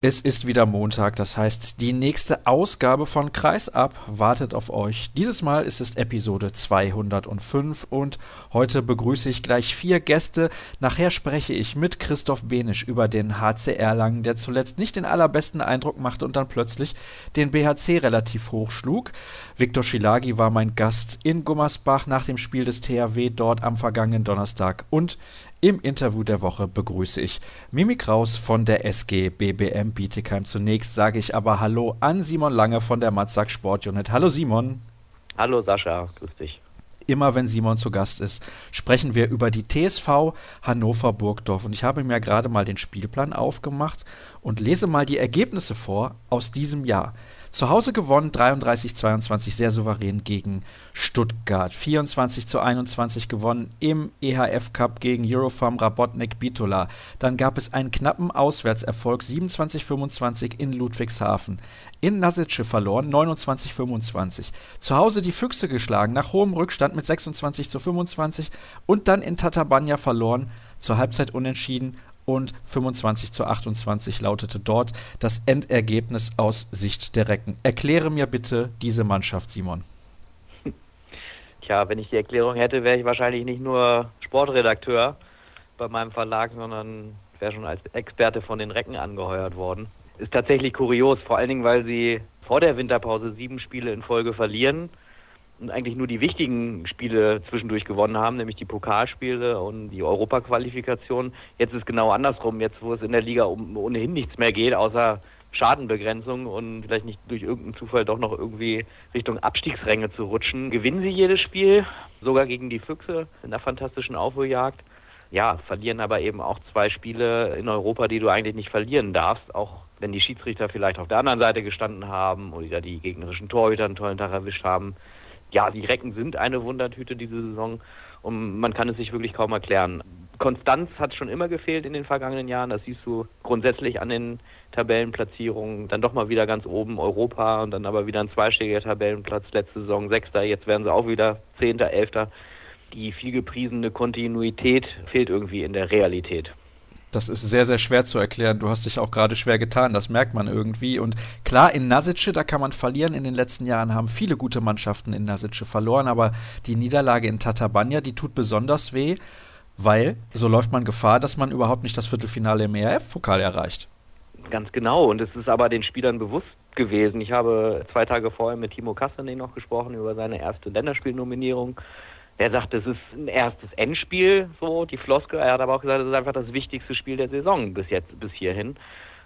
Es ist wieder Montag, das heißt, die nächste Ausgabe von Kreisab wartet auf euch. Dieses Mal ist es Episode 205 und heute begrüße ich gleich vier Gäste. Nachher spreche ich mit Christoph Benisch über den HC Erlangen, der zuletzt nicht den allerbesten Eindruck machte und dann plötzlich den BHC relativ hoch schlug. Viktor Schilagi war mein Gast in Gummersbach nach dem Spiel des THW dort am vergangenen Donnerstag und im Interview der Woche begrüße ich Mimi Kraus von der SG BBM Bietigheim. Zunächst sage ich aber Hallo an Simon Lange von der Matzak Sportunit. Hallo Simon. Hallo Sascha, grüß dich. Immer wenn Simon zu Gast ist, sprechen wir über die TSV Hannover Burgdorf. Und ich habe mir gerade mal den Spielplan aufgemacht und lese mal die Ergebnisse vor aus diesem Jahr. Zu Hause gewonnen 33-22 sehr souverän gegen Stuttgart. 24 zu 21 gewonnen im EHF Cup gegen Eurofarm Rabotnik Bitola. Dann gab es einen knappen Auswärtserfolg 27-25 in Ludwigshafen. In Nasice verloren 29-25. Zu Hause die Füchse geschlagen nach hohem Rückstand mit 26 zu 25 und dann in Tatabanya verloren. Zur Halbzeit unentschieden und 25 zu 28 lautete dort das Endergebnis aus Sicht der Recken. Erkläre mir bitte diese Mannschaft, Simon. Tja, wenn ich die Erklärung hätte, wäre ich wahrscheinlich nicht nur Sportredakteur bei meinem Verlag, sondern wäre schon als Experte von den Recken angeheuert worden. Ist tatsächlich kurios, vor allen Dingen, weil sie vor der Winterpause sieben Spiele in Folge verlieren und eigentlich nur die wichtigen Spiele zwischendurch gewonnen haben, nämlich die Pokalspiele und die Europaqualifikation. Jetzt ist genau andersrum, jetzt wo es in der Liga um ohnehin nichts mehr geht, außer Schadenbegrenzung und vielleicht nicht durch irgendeinen Zufall doch noch irgendwie Richtung Abstiegsränge zu rutschen. Gewinnen sie jedes Spiel, sogar gegen die Füchse in der fantastischen Aufholjagd. Ja, verlieren aber eben auch zwei Spiele in Europa, die du eigentlich nicht verlieren darfst, auch wenn die Schiedsrichter vielleicht auf der anderen Seite gestanden haben oder die gegnerischen Torhüter einen tollen Tag erwischt haben ja, die Recken sind eine Wundertüte diese Saison und man kann es sich wirklich kaum erklären. Konstanz hat schon immer gefehlt in den vergangenen Jahren. Das siehst du grundsätzlich an den Tabellenplatzierungen. Dann doch mal wieder ganz oben Europa und dann aber wieder ein zweistelliger Tabellenplatz. Letzte Saison Sechster, jetzt werden sie auch wieder Zehnter, Elfter. Die viel gepriesene Kontinuität fehlt irgendwie in der Realität. Das ist sehr, sehr schwer zu erklären. Du hast dich auch gerade schwer getan, das merkt man irgendwie. Und klar, in Nasice, da kann man verlieren. In den letzten Jahren haben viele gute Mannschaften in Nasice verloren, aber die Niederlage in Tatabanya, die tut besonders weh, weil so läuft man Gefahr, dass man überhaupt nicht das Viertelfinale im ERF-Pokal erreicht. Ganz genau. Und es ist aber den Spielern bewusst gewesen. Ich habe zwei Tage vorher mit Timo Kastanin noch gesprochen über seine erste Länderspielnominierung. Er sagt, es ist ein erstes Endspiel, so die Floskel. Er hat aber auch gesagt, es ist einfach das wichtigste Spiel der Saison bis jetzt, bis hierhin.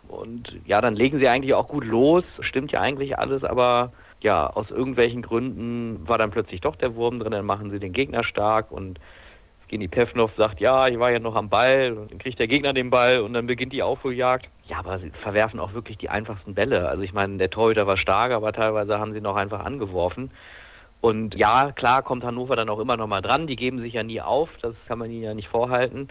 Und ja, dann legen sie eigentlich auch gut los. Stimmt ja eigentlich alles, aber ja, aus irgendwelchen Gründen war dann plötzlich doch der Wurm drin. Dann machen sie den Gegner stark und Geni Pevnov sagt, ja, ich war ja noch am Ball. Dann kriegt der Gegner den Ball und dann beginnt die Aufholjagd. Ja, aber sie verwerfen auch wirklich die einfachsten Bälle. Also ich meine, der Torhüter war stark, aber teilweise haben sie noch einfach angeworfen. Und ja, klar kommt Hannover dann auch immer noch mal dran. Die geben sich ja nie auf, das kann man ihnen ja nicht vorhalten.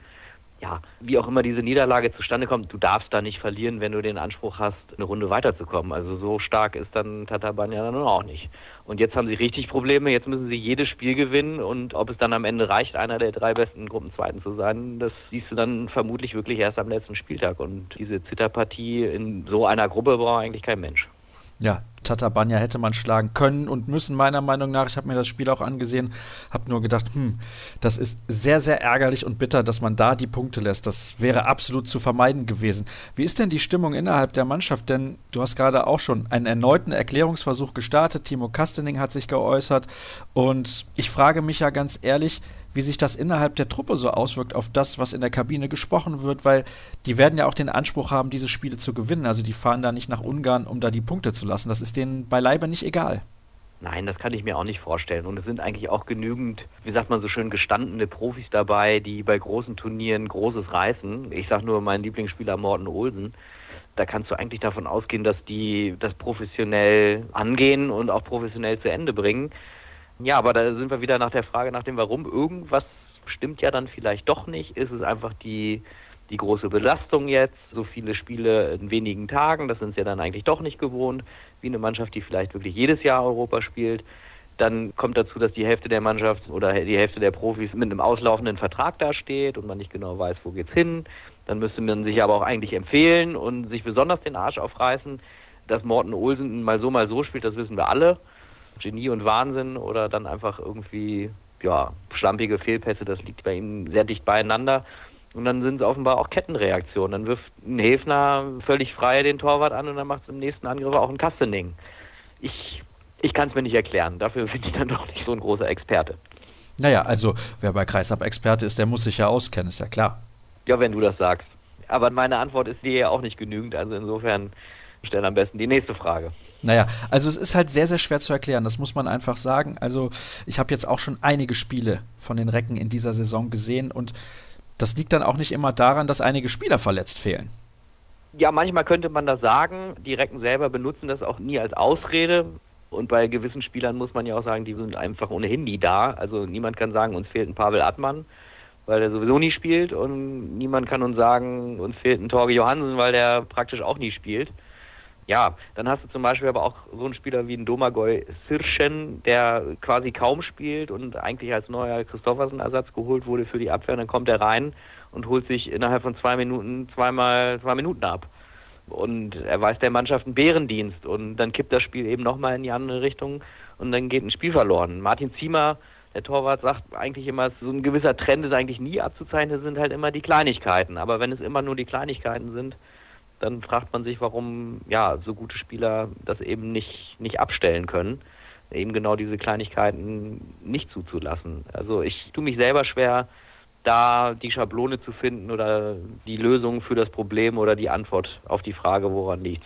Ja, wie auch immer diese Niederlage zustande kommt, du darfst da nicht verlieren, wenn du den Anspruch hast, eine Runde weiterzukommen. Also so stark ist dann Tataban ja dann auch nicht. Und jetzt haben sie richtig Probleme, jetzt müssen sie jedes Spiel gewinnen und ob es dann am Ende reicht, einer der drei besten Gruppenzweiten zu sein, das siehst du dann vermutlich wirklich erst am letzten Spieltag. Und diese Zitterpartie in so einer Gruppe braucht eigentlich kein Mensch. Ja, Tatabanya hätte man schlagen können und müssen, meiner Meinung nach. Ich habe mir das Spiel auch angesehen, habe nur gedacht, hm, das ist sehr, sehr ärgerlich und bitter, dass man da die Punkte lässt. Das wäre absolut zu vermeiden gewesen. Wie ist denn die Stimmung innerhalb der Mannschaft? Denn du hast gerade auch schon einen erneuten Erklärungsversuch gestartet. Timo Kastening hat sich geäußert und ich frage mich ja ganz ehrlich, wie sich das innerhalb der Truppe so auswirkt auf das, was in der Kabine gesprochen wird, weil die werden ja auch den Anspruch haben, diese Spiele zu gewinnen. Also die fahren da nicht nach Ungarn, um da die Punkte zu lassen. Das ist denen beileibe nicht egal. Nein, das kann ich mir auch nicht vorstellen. Und es sind eigentlich auch genügend, wie sagt man so schön, gestandene Profis dabei, die bei großen Turnieren Großes reißen. Ich sage nur meinen Lieblingsspieler Morten Olsen. Da kannst du eigentlich davon ausgehen, dass die das professionell angehen und auch professionell zu Ende bringen. Ja, aber da sind wir wieder nach der Frage nach dem Warum. Irgendwas stimmt ja dann vielleicht doch nicht. Ist es einfach die die große Belastung jetzt, so viele Spiele in wenigen Tagen, das sind sie ja dann eigentlich doch nicht gewohnt, wie eine Mannschaft, die vielleicht wirklich jedes Jahr Europa spielt. Dann kommt dazu, dass die Hälfte der Mannschaft oder die Hälfte der Profis mit einem auslaufenden Vertrag dasteht und man nicht genau weiß, wo geht's hin. Dann müsste man sich aber auch eigentlich empfehlen und sich besonders den Arsch aufreißen, dass Morten Olsen mal so, mal so spielt, das wissen wir alle. Genie und Wahnsinn oder dann einfach irgendwie, ja, schlampige Fehlpässe, das liegt bei ihm sehr dicht beieinander. Und dann sind es offenbar auch Kettenreaktionen. Dann wirft ein Hefner völlig frei den Torwart an und dann macht es im nächsten Angriff auch ein Kastening. Ich, ich kann es mir nicht erklären. Dafür bin ich dann doch nicht so ein großer Experte. Naja, also wer bei Kreisab-Experte ist, der muss sich ja auskennen, ist ja klar. Ja, wenn du das sagst. Aber meine Antwort ist dir ja auch nicht genügend. Also insofern stell am besten die nächste Frage. Naja, also es ist halt sehr, sehr schwer zu erklären, das muss man einfach sagen. Also ich habe jetzt auch schon einige Spiele von den Recken in dieser Saison gesehen und das liegt dann auch nicht immer daran, dass einige Spieler verletzt fehlen. Ja, manchmal könnte man das sagen. Die Recken selber benutzen das auch nie als Ausrede. Und bei gewissen Spielern muss man ja auch sagen, die sind einfach ohnehin nie da. Also niemand kann sagen, uns fehlt ein Pavel Attmann, weil er sowieso nie spielt. Und niemand kann uns sagen, uns fehlt ein Torge Johansen, weil der praktisch auch nie spielt. Ja, dann hast du zum Beispiel aber auch so einen Spieler wie ein Domagoj Sirschen, der quasi kaum spielt und eigentlich als neuer Christoffersen-Ersatz geholt wurde für die Abwehr. Und dann kommt er rein und holt sich innerhalb von zwei Minuten zweimal zwei Minuten ab. Und er weiß der Mannschaft einen Bärendienst und dann kippt das Spiel eben nochmal in die andere Richtung und dann geht ein Spiel verloren. Martin Ziemer, der Torwart, sagt eigentlich immer, so ein gewisser Trend ist eigentlich nie abzuzeichnen, sind halt immer die Kleinigkeiten. Aber wenn es immer nur die Kleinigkeiten sind, dann fragt man sich, warum ja so gute Spieler das eben nicht nicht abstellen können, eben genau diese Kleinigkeiten nicht zuzulassen. Also ich tue mich selber schwer, da die Schablone zu finden oder die Lösung für das Problem oder die Antwort auf die Frage, woran liegt.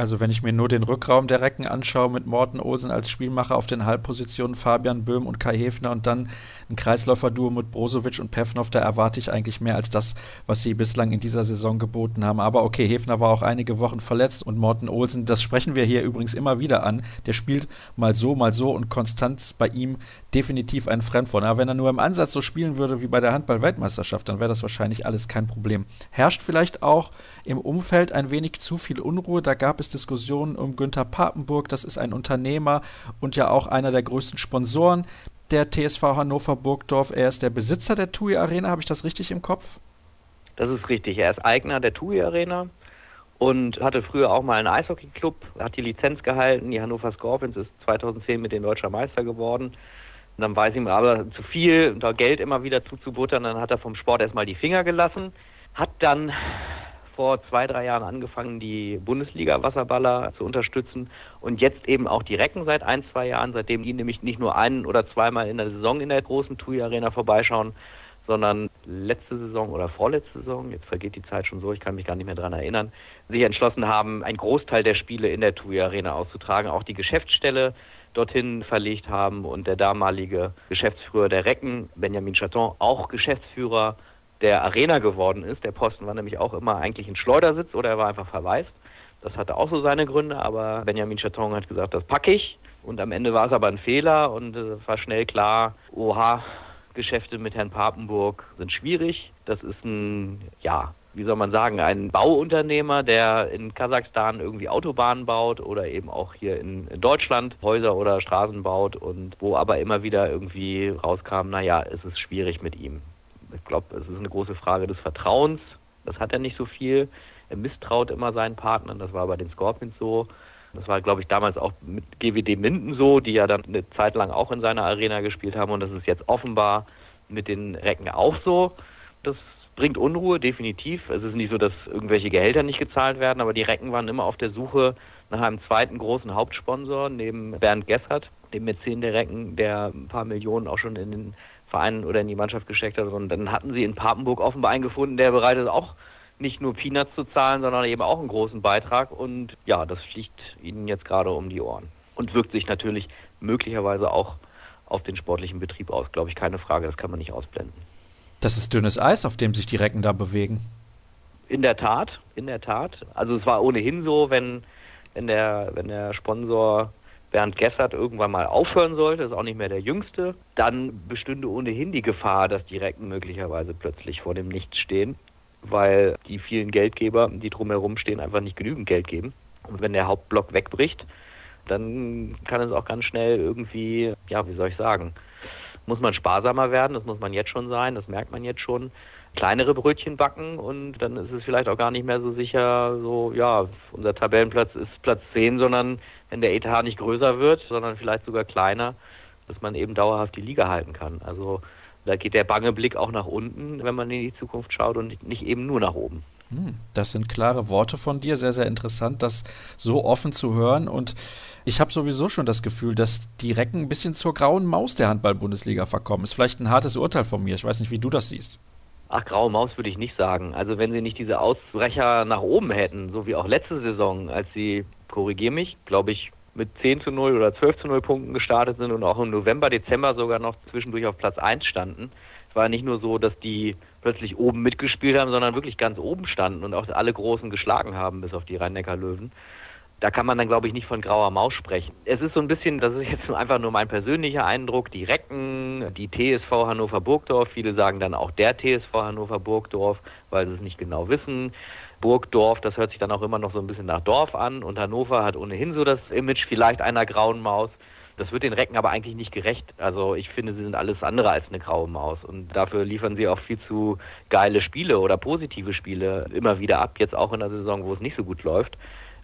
Also wenn ich mir nur den Rückraum der Recken anschaue mit Morten Olsen als Spielmacher auf den Halbpositionen, Fabian Böhm und Kai Hefner und dann ein Kreisläufer-Duo mit Brozovic und Pevnov, da erwarte ich eigentlich mehr als das, was sie bislang in dieser Saison geboten haben. Aber okay, Hefner war auch einige Wochen verletzt und Morten Olsen, das sprechen wir hier übrigens immer wieder an, der spielt mal so, mal so und Konstanz bei ihm definitiv ein Fremdwort. Aber wenn er nur im Ansatz so spielen würde wie bei der Handball-Weltmeisterschaft, dann wäre das wahrscheinlich alles kein Problem. Herrscht vielleicht auch im Umfeld ein wenig zu viel Unruhe. Da gab es Diskussionen um Günther Papenburg. Das ist ein Unternehmer und ja auch einer der größten Sponsoren der TSV Hannover Burgdorf. Er ist der Besitzer der TUI Arena. Habe ich das richtig im Kopf? Das ist richtig. Er ist Eigner der TUI Arena und hatte früher auch mal einen Eishockeyclub, hat die Lizenz gehalten. Die Hannover Scorpions ist 2010 mit den deutscher Meister geworden. Und dann weiß ihm aber zu viel, da Geld immer wieder zuzubuttern. Dann hat er vom Sport erstmal die Finger gelassen. Hat dann vor zwei, drei Jahren angefangen, die Bundesliga-Wasserballer zu unterstützen und jetzt eben auch die Recken seit ein, zwei Jahren, seitdem die nämlich nicht nur ein oder zweimal in der Saison in der großen TUI-Arena vorbeischauen, sondern letzte Saison oder vorletzte Saison, jetzt vergeht die Zeit schon so, ich kann mich gar nicht mehr daran erinnern, sich entschlossen haben, einen Großteil der Spiele in der TUI-Arena auszutragen, auch die Geschäftsstelle dorthin verlegt haben und der damalige Geschäftsführer der Recken, Benjamin Chaton, auch Geschäftsführer der Arena geworden ist. Der Posten war nämlich auch immer eigentlich ein Schleudersitz oder er war einfach verwaist. Das hatte auch so seine Gründe, aber Benjamin Chaton hat gesagt, das packe ich. Und am Ende war es aber ein Fehler und es war schnell klar, oha, Geschäfte mit Herrn Papenburg sind schwierig. Das ist ein, ja, wie soll man sagen, ein Bauunternehmer, der in Kasachstan irgendwie Autobahnen baut oder eben auch hier in, Deutschland Häuser oder Straßen baut und wo aber immer wieder irgendwie rauskam, naja, es ist schwierig mit ihm ich glaube, es ist eine große Frage des Vertrauens. Das hat er nicht so viel. Er misstraut immer seinen Partnern. Das war bei den Scorpions so. Das war, glaube ich, damals auch mit GWD Minden so, die ja dann eine Zeit lang auch in seiner Arena gespielt haben. Und das ist jetzt offenbar mit den Recken auch so. Das bringt Unruhe, definitiv. Es ist nicht so, dass irgendwelche Gehälter nicht gezahlt werden, aber die Recken waren immer auf der Suche nach einem zweiten großen Hauptsponsor neben Bernd Gessert, dem Mäzen der Recken, der ein paar Millionen auch schon in den Verein oder in die Mannschaft gesteckt hat. Und dann hatten sie in Papenburg offenbar einen gefunden, der bereit ist, auch nicht nur Peanuts zu zahlen, sondern eben auch einen großen Beitrag. Und ja, das fliegt ihnen jetzt gerade um die Ohren. Und wirkt sich natürlich möglicherweise auch auf den sportlichen Betrieb aus, glaube ich, keine Frage, das kann man nicht ausblenden. Das ist dünnes Eis, auf dem sich die Recken da bewegen. In der Tat, in der Tat. Also es war ohnehin so, wenn, wenn der, wenn der Sponsor Bernd Gessert irgendwann mal aufhören sollte, ist auch nicht mehr der Jüngste, dann bestünde ohnehin die Gefahr, dass die Recken möglicherweise plötzlich vor dem Nichts stehen, weil die vielen Geldgeber, die drumherum stehen, einfach nicht genügend Geld geben. Und wenn der Hauptblock wegbricht, dann kann es auch ganz schnell irgendwie, ja, wie soll ich sagen, muss man sparsamer werden, das muss man jetzt schon sein, das merkt man jetzt schon. kleinere Brötchen backen und dann ist es vielleicht auch gar nicht mehr so sicher, so, ja, unser Tabellenplatz ist Platz 10, sondern wenn der Etat nicht größer wird, sondern vielleicht sogar kleiner, dass man eben dauerhaft die Liga halten kann. Also da geht der bange Blick auch nach unten, wenn man in die Zukunft schaut und nicht eben nur nach oben. Hm, das sind klare Worte von dir, sehr, sehr interessant, das so offen zu hören. Und ich habe sowieso schon das Gefühl, dass die Recken ein bisschen zur grauen Maus der Handball-Bundesliga verkommen. Ist vielleicht ein hartes Urteil von mir. Ich weiß nicht, wie du das siehst. Ach, graue Maus würde ich nicht sagen. Also wenn sie nicht diese Ausbrecher nach oben hätten, so wie auch letzte Saison, als sie, korrigier mich, glaube ich, mit 10 zu 0 oder 12 zu 0 Punkten gestartet sind und auch im November, Dezember sogar noch zwischendurch auf Platz 1 standen. Es war nicht nur so, dass die plötzlich oben mitgespielt haben, sondern wirklich ganz oben standen und auch alle Großen geschlagen haben, bis auf die Rhein-Neckar-Löwen. Da kann man dann, glaube ich, nicht von grauer Maus sprechen. Es ist so ein bisschen, das ist jetzt einfach nur mein persönlicher Eindruck, die Recken, die TSV Hannover Burgdorf, viele sagen dann auch der TSV Hannover Burgdorf, weil sie es nicht genau wissen. Burgdorf, das hört sich dann auch immer noch so ein bisschen nach Dorf an und Hannover hat ohnehin so das Image vielleicht einer grauen Maus. Das wird den Recken aber eigentlich nicht gerecht. Also ich finde, sie sind alles andere als eine graue Maus und dafür liefern sie auch viel zu geile Spiele oder positive Spiele immer wieder ab, jetzt auch in der Saison, wo es nicht so gut läuft.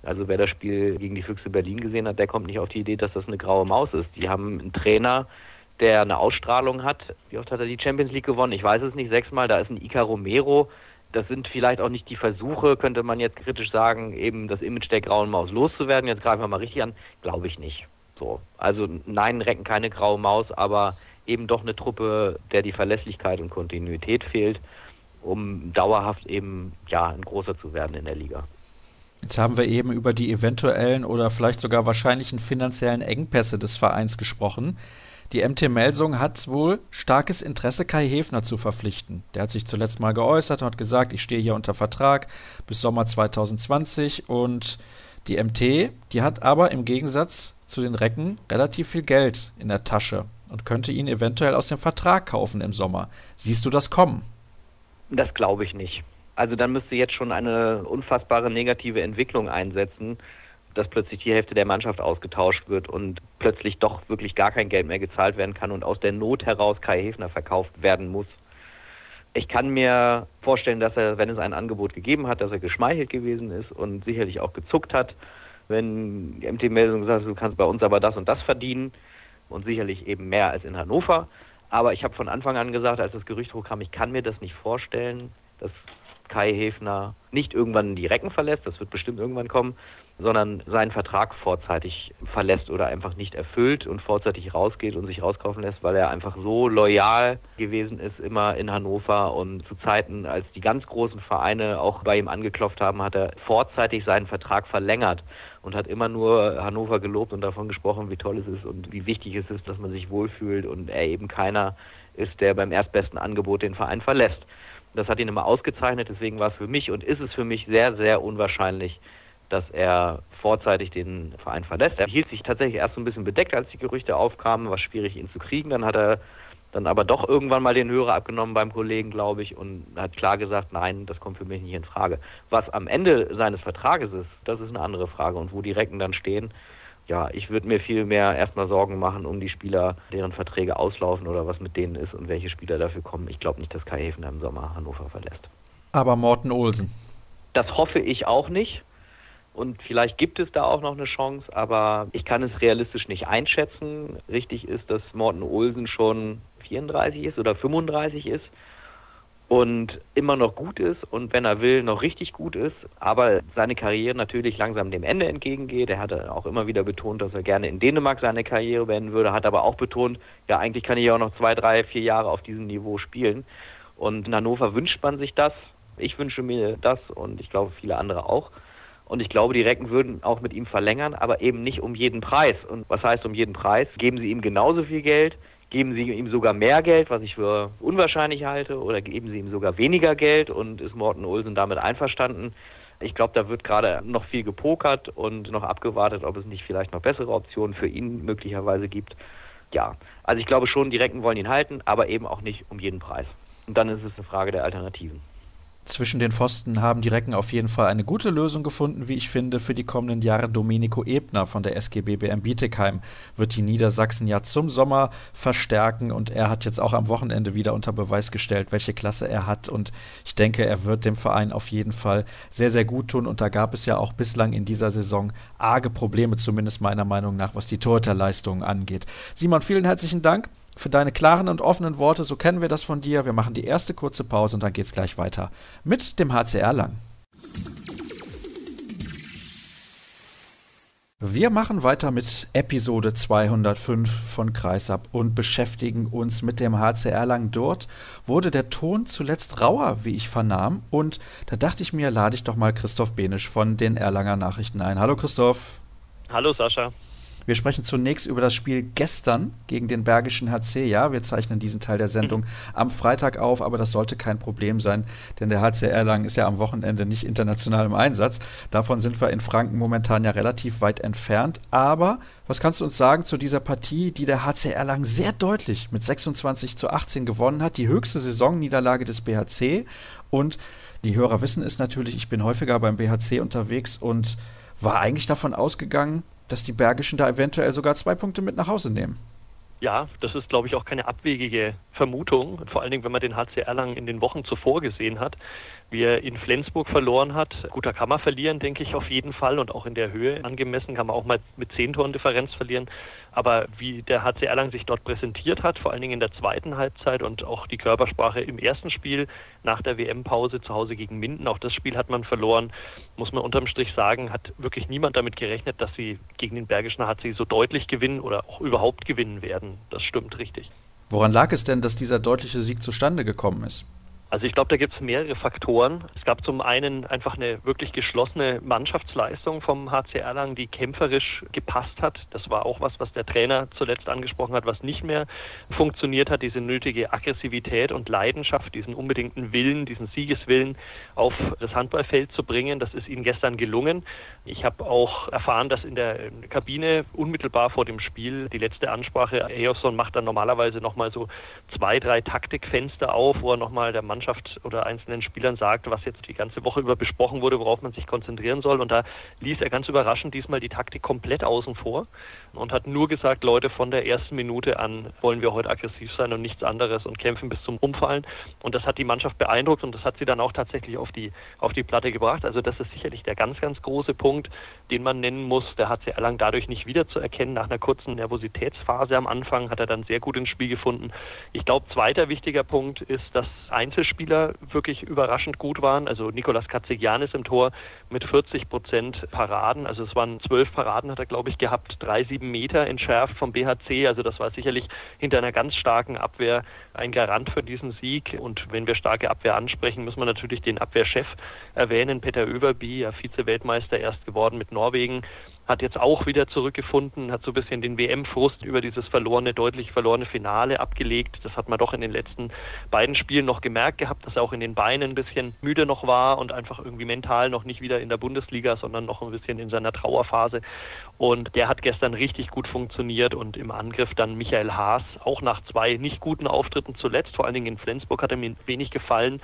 Also wer das Spiel gegen die Füchse Berlin gesehen hat, der kommt nicht auf die Idee, dass das eine graue Maus ist. Die haben einen Trainer, der eine Ausstrahlung hat. Wie oft hat er die Champions League gewonnen? Ich weiß es nicht, sechsmal. Da ist ein Ica Romero, das sind vielleicht auch nicht die Versuche, könnte man jetzt kritisch sagen, eben das Image der grauen Maus loszuwerden. Jetzt greifen wir mal richtig an. Glaube ich nicht. So. Also nein, Recken keine graue Maus, aber eben doch eine Truppe, der die Verlässlichkeit und Kontinuität fehlt, um dauerhaft eben ja ein großer zu werden in der Liga. Jetzt haben wir eben über die eventuellen oder vielleicht sogar wahrscheinlichen finanziellen Engpässe des Vereins gesprochen. Die MT Melsung hat wohl starkes Interesse, Kai Hefner zu verpflichten. Der hat sich zuletzt mal geäußert und hat gesagt, ich stehe hier unter Vertrag bis Sommer 2020 und die MT, die hat aber im Gegensatz zu den Recken relativ viel Geld in der Tasche und könnte ihn eventuell aus dem Vertrag kaufen im Sommer. Siehst du das kommen? Das glaube ich nicht. Also dann müsste jetzt schon eine unfassbare negative Entwicklung einsetzen, dass plötzlich die Hälfte der Mannschaft ausgetauscht wird und plötzlich doch wirklich gar kein Geld mehr gezahlt werden kann und aus der Not heraus Kai Hefner verkauft werden muss. Ich kann mir vorstellen, dass er, wenn es ein Angebot gegeben hat, dass er geschmeichelt gewesen ist und sicherlich auch gezuckt hat, wenn die MT-Meldung hat, du kannst bei uns aber das und das verdienen und sicherlich eben mehr als in Hannover. Aber ich habe von Anfang an gesagt, als das Gerücht hochkam, ich kann mir das nicht vorstellen, dass Kai Hefner nicht irgendwann die Recken verlässt, das wird bestimmt irgendwann kommen, sondern seinen Vertrag vorzeitig verlässt oder einfach nicht erfüllt und vorzeitig rausgeht und sich rauskaufen lässt, weil er einfach so loyal gewesen ist immer in Hannover und zu Zeiten, als die ganz großen Vereine auch bei ihm angeklopft haben, hat er vorzeitig seinen Vertrag verlängert und hat immer nur Hannover gelobt und davon gesprochen, wie toll es ist und wie wichtig es ist, dass man sich wohlfühlt und er eben keiner ist, der beim erstbesten Angebot den Verein verlässt. Das hat ihn immer ausgezeichnet, deswegen war es für mich und ist es für mich sehr, sehr unwahrscheinlich, dass er vorzeitig den Verein verlässt. Er hielt sich tatsächlich erst so ein bisschen bedeckt, als die Gerüchte aufkamen, war schwierig, ihn zu kriegen. Dann hat er dann aber doch irgendwann mal den Hörer abgenommen beim Kollegen, glaube ich, und hat klar gesagt, nein, das kommt für mich nicht in Frage. Was am Ende seines Vertrages ist, das ist eine andere Frage. Und wo die Recken dann stehen, ja, ich würde mir viel mehr erstmal Sorgen machen um die Spieler, deren Verträge auslaufen oder was mit denen ist und welche Spieler dafür kommen. Ich glaube nicht, dass Kai Häfen im Sommer Hannover verlässt. Aber Morten Olsen. Das hoffe ich auch nicht. Und vielleicht gibt es da auch noch eine Chance, aber ich kann es realistisch nicht einschätzen. Richtig ist, dass Morten Olsen schon 34 ist oder 35 ist und immer noch gut ist und wenn er will, noch richtig gut ist, aber seine Karriere natürlich langsam dem Ende entgegengeht. Er hatte auch immer wieder betont, dass er gerne in Dänemark seine Karriere beenden würde, hat aber auch betont, ja, eigentlich kann ich ja auch noch zwei, drei, vier Jahre auf diesem Niveau spielen. Und in Hannover wünscht man sich das. Ich wünsche mir das und ich glaube viele andere auch. Und ich glaube, die Recken würden auch mit ihm verlängern, aber eben nicht um jeden Preis. Und was heißt um jeden Preis? Geben sie ihm genauso viel Geld? Geben sie ihm sogar mehr Geld, was ich für unwahrscheinlich halte? Oder geben sie ihm sogar weniger Geld und ist Morten Olsen damit einverstanden? Ich glaube, da wird gerade noch viel gepokert und noch abgewartet, ob es nicht vielleicht noch bessere Optionen für ihn möglicherweise gibt. Ja, also ich glaube schon, die Recken wollen ihn halten, aber eben auch nicht um jeden Preis. Und dann ist es eine Frage der Alternativen. Zwischen den Pfosten haben die Recken auf jeden Fall eine gute Lösung gefunden, wie ich finde, für die kommenden Jahre. Domenico Ebner von der SGB BM Bietigheim wird die Niedersachsen ja zum Sommer verstärken und er hat jetzt auch am Wochenende wieder unter Beweis gestellt, welche Klasse er hat und ich denke, er wird dem Verein auf jeden Fall sehr, sehr gut tun und da gab es ja auch bislang in dieser Saison arge Probleme, zumindest meiner Meinung nach, was die Torhüterleistungen angeht. Simon, vielen herzlichen Dank für deine klaren und offenen Worte. So kennen wir das von dir. Wir machen die erste kurze Pause und dann geht es gleich weiter mit dem HCR Lang. Wir machen weiter mit Episode 205 von Kreisab und beschäftigen uns mit dem HCR Lang. Dort wurde der Ton zuletzt rauer, wie ich vernahm. Und da dachte ich mir, lade ich doch mal Christoph Benisch von den Erlanger Nachrichten ein. Hallo Christoph. Hallo Sascha. Wir sprechen zunächst über das Spiel gestern gegen den Bergischen HC. Ja, wir zeichnen diesen Teil der Sendung mhm. am Freitag auf, aber das sollte kein Problem sein, denn der HC Erlangen ist ja am Wochenende nicht international im Einsatz. Davon sind wir in Franken momentan ja relativ weit entfernt. Aber was kannst du uns sagen zu dieser Partie, die der HC Erlangen sehr deutlich mit 26 zu 18 gewonnen hat? Die höchste Saisonniederlage des BHC. Und die Hörer wissen es natürlich, ich bin häufiger beim BHC unterwegs und war eigentlich davon ausgegangen, dass die Bergischen da eventuell sogar zwei Punkte mit nach Hause nehmen. Ja, das ist, glaube ich, auch keine abwegige Vermutung, vor allen Dingen, wenn man den HC Erlangen in den Wochen zuvor gesehen hat wie er in Flensburg verloren hat. Guter kann man verlieren, denke ich auf jeden Fall und auch in der Höhe angemessen kann man auch mal mit zehn Toren Differenz verlieren. Aber wie der HC Erlangen sich dort präsentiert hat, vor allen Dingen in der zweiten Halbzeit und auch die Körpersprache im ersten Spiel nach der WM-Pause zu Hause gegen Minden, auch das Spiel hat man verloren, muss man unterm Strich sagen, hat wirklich niemand damit gerechnet, dass sie gegen den Bergischen HC so deutlich gewinnen oder auch überhaupt gewinnen werden. Das stimmt richtig. Woran lag es denn, dass dieser deutliche Sieg zustande gekommen ist? Also ich glaube, da gibt es mehrere Faktoren. Es gab zum einen einfach eine wirklich geschlossene Mannschaftsleistung vom HC Erlangen, die kämpferisch gepasst hat. Das war auch was, was der Trainer zuletzt angesprochen hat, was nicht mehr funktioniert hat. Diese nötige Aggressivität und Leidenschaft, diesen unbedingten Willen, diesen Siegeswillen auf das Handballfeld zu bringen. Das ist ihnen gestern gelungen. Ich habe auch erfahren, dass in der Kabine unmittelbar vor dem Spiel die letzte Ansprache, Eosson macht dann normalerweise nochmal so zwei, drei Taktikfenster auf, wo er nochmal der Mann Mannschaft oder einzelnen Spielern sagt, was jetzt die ganze Woche über besprochen wurde, worauf man sich konzentrieren soll. Und da ließ er ganz überraschend diesmal die Taktik komplett außen vor und hat nur gesagt, Leute, von der ersten Minute an wollen wir heute aggressiv sein und nichts anderes und kämpfen bis zum Umfallen. Und das hat die Mannschaft beeindruckt und das hat sie dann auch tatsächlich auf die, auf die Platte gebracht. Also das ist sicherlich der ganz, ganz große Punkt, den man nennen muss. Der hat sie Erlang dadurch nicht wiederzuerkennen. Nach einer kurzen Nervositätsphase am Anfang hat er dann sehr gut ins Spiel gefunden. Ich glaube, zweiter wichtiger Punkt ist, dass Einzelspieler wirklich überraschend gut waren. Also Nikolas Katzigianis im Tor mit 40 Prozent Paraden. Also es waren zwölf Paraden hat er, glaube ich, gehabt, drei, sieben Meter entschärft vom BHC. Also das war sicherlich hinter einer ganz starken Abwehr ein Garant für diesen Sieg. Und wenn wir starke Abwehr ansprechen, müssen wir natürlich den Abwehrchef erwähnen, Peter Överby, ja Vize-Weltmeister erst geworden mit Norwegen hat jetzt auch wieder zurückgefunden, hat so ein bisschen den WM-Frust über dieses verlorene, deutlich verlorene Finale abgelegt. Das hat man doch in den letzten beiden Spielen noch gemerkt gehabt, dass er auch in den Beinen ein bisschen müde noch war und einfach irgendwie mental noch nicht wieder in der Bundesliga, sondern noch ein bisschen in seiner Trauerphase. Und der hat gestern richtig gut funktioniert und im Angriff dann Michael Haas, auch nach zwei nicht guten Auftritten zuletzt, vor allen Dingen in Flensburg hat er mir wenig gefallen,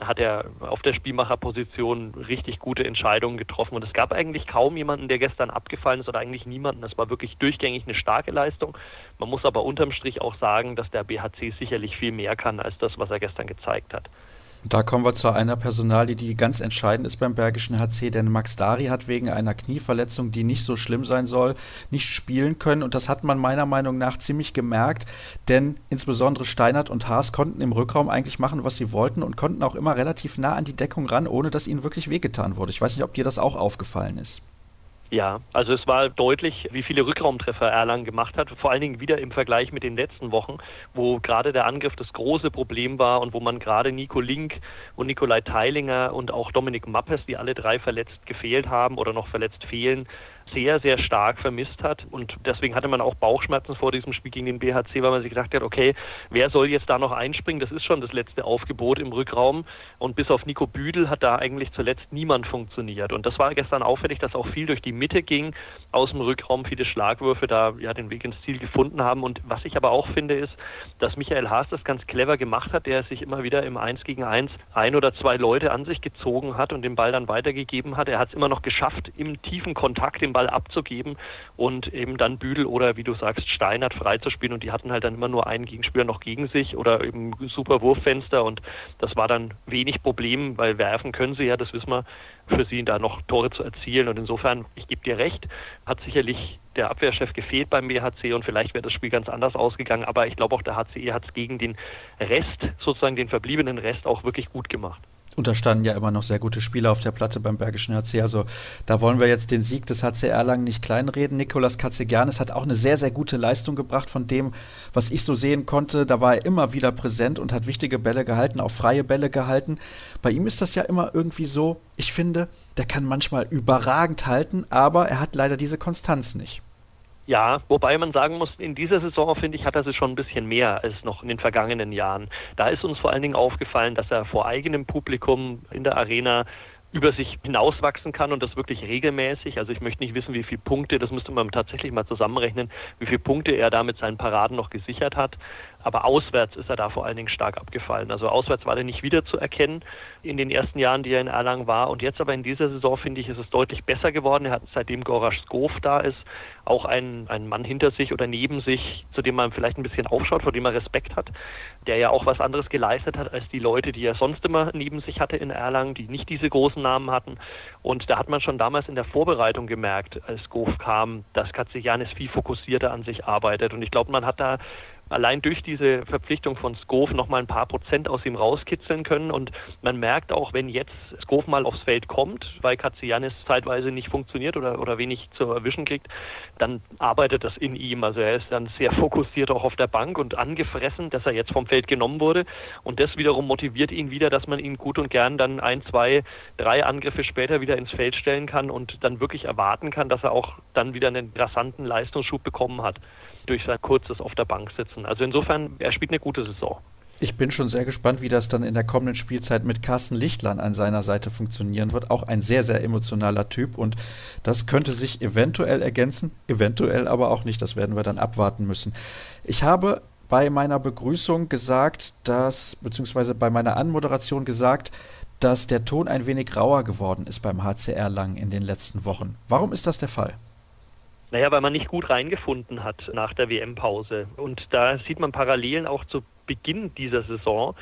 hat er auf der Spielmacherposition richtig gute Entscheidungen getroffen. Und es gab eigentlich kaum jemanden, der gestern abgefallen ist oder eigentlich niemanden. Das war wirklich durchgängig eine starke Leistung. Man muss aber unterm Strich auch sagen, dass der BHC sicherlich viel mehr kann als das, was er gestern gezeigt hat. Da kommen wir zu einer Personalie, die ganz entscheidend ist beim Bergischen HC, denn Max Dari hat wegen einer Knieverletzung, die nicht so schlimm sein soll, nicht spielen können. Und das hat man meiner Meinung nach ziemlich gemerkt, denn insbesondere Steinert und Haas konnten im Rückraum eigentlich machen, was sie wollten und konnten auch immer relativ nah an die Deckung ran, ohne dass ihnen wirklich wehgetan wurde. Ich weiß nicht, ob dir das auch aufgefallen ist. Ja, also es war deutlich, wie viele Rückraumtreffer Erlangen gemacht hat, vor allen Dingen wieder im Vergleich mit den letzten Wochen, wo gerade der Angriff das große Problem war und wo man gerade Nico Link und Nikolai Teilinger und auch Dominik Mappes, die alle drei verletzt gefehlt haben oder noch verletzt fehlen, sehr, sehr stark vermisst hat. Und deswegen hatte man auch Bauchschmerzen vor diesem Spiel gegen den BHC, weil man sich gedacht hat, okay, wer soll jetzt da noch einspringen? Das ist schon das letzte Aufgebot im Rückraum. Und bis auf Nico Büdel hat da eigentlich zuletzt niemand funktioniert. Und das war gestern auffällig, dass auch viel durch die Mitte ging, aus dem Rückraum viele Schlagwürfe da ja den Weg ins Ziel gefunden haben. Und was ich aber auch finde, ist, dass Michael Haas das ganz clever gemacht hat, der sich immer wieder im Eins gegen Eins ein oder zwei Leute an sich gezogen hat und den Ball dann weitergegeben hat. Er hat es immer noch geschafft, im tiefen Kontakt den Ball abzugeben und eben dann Büdel oder wie du sagst, Steinert freizuspielen. Und die hatten halt dann immer nur einen Gegenspieler noch gegen sich oder eben super Wurffenster. Und das war dann wenig Problem, weil werfen können sie ja, das wissen wir, für sie da noch Tore zu erzielen. Und insofern, ich gebe dir recht, hat sicherlich der Abwehrchef gefehlt beim BHC und vielleicht wäre das Spiel ganz anders ausgegangen, aber ich glaube auch der HCE hat es gegen den Rest, sozusagen den verbliebenen Rest auch wirklich gut gemacht. Und da standen ja immer noch sehr gute Spieler auf der Platte beim Bergischen HC. Also da wollen wir jetzt den Sieg des HC Erlangen nicht kleinreden. Nikolas Katzegianis hat auch eine sehr, sehr gute Leistung gebracht von dem, was ich so sehen konnte. Da war er immer wieder präsent und hat wichtige Bälle gehalten, auch freie Bälle gehalten. Bei ihm ist das ja immer irgendwie so, ich finde, der kann manchmal überragend halten, aber er hat leider diese Konstanz nicht. Ja, wobei man sagen muss, in dieser Saison, finde ich, hat er es schon ein bisschen mehr als noch in den vergangenen Jahren. Da ist uns vor allen Dingen aufgefallen, dass er vor eigenem Publikum in der Arena über sich hinauswachsen kann und das wirklich regelmäßig. Also ich möchte nicht wissen, wie viele Punkte, das müsste man tatsächlich mal zusammenrechnen, wie viele Punkte er da mit seinen Paraden noch gesichert hat. Aber auswärts ist er da vor allen Dingen stark abgefallen. Also auswärts war er nicht wiederzuerkennen in den ersten Jahren, die er in Erlangen war. Und jetzt aber in dieser Saison, finde ich, ist es deutlich besser geworden. Er hat seitdem Gorasch Skov da ist, auch einen, einen Mann hinter sich oder neben sich, zu dem man vielleicht ein bisschen aufschaut, vor dem er Respekt hat, der ja auch was anderes geleistet hat als die Leute, die er sonst immer neben sich hatte in Erlangen, die nicht diese großen Namen hatten. Und da hat man schon damals in der Vorbereitung gemerkt, als Skov kam, dass Katzianis viel fokussierter an sich arbeitet. Und ich glaube, man hat da allein durch diese Verpflichtung von Skov noch mal ein paar Prozent aus ihm rauskitzeln können. Und man merkt auch, wenn jetzt Skov mal aufs Feld kommt, weil Katzianis zeitweise nicht funktioniert oder, oder wenig zu erwischen kriegt, dann arbeitet das in ihm. Also er ist dann sehr fokussiert auch auf der Bank und angefressen, dass er jetzt vom Feld genommen wurde. Und das wiederum motiviert ihn wieder, dass man ihn gut und gern dann ein, zwei, drei Angriffe später wieder ins Feld stellen kann und dann wirklich erwarten kann, dass er auch dann wieder einen rasanten Leistungsschub bekommen hat durch sein kurzes auf der Bank sitzen. Also insofern, er spielt eine gute Saison. Ich bin schon sehr gespannt, wie das dann in der kommenden Spielzeit mit Carsten Lichtlein an seiner Seite funktionieren wird. Auch ein sehr, sehr emotionaler Typ und das könnte sich eventuell ergänzen, eventuell aber auch nicht. Das werden wir dann abwarten müssen. Ich habe bei meiner Begrüßung gesagt, dass, beziehungsweise bei meiner Anmoderation gesagt, dass der Ton ein wenig rauer geworden ist beim HCR Lang in den letzten Wochen. Warum ist das der Fall? Naja, weil man nicht gut reingefunden hat nach der WM-Pause. Und da sieht man Parallelen auch zu Beginn dieser Saison.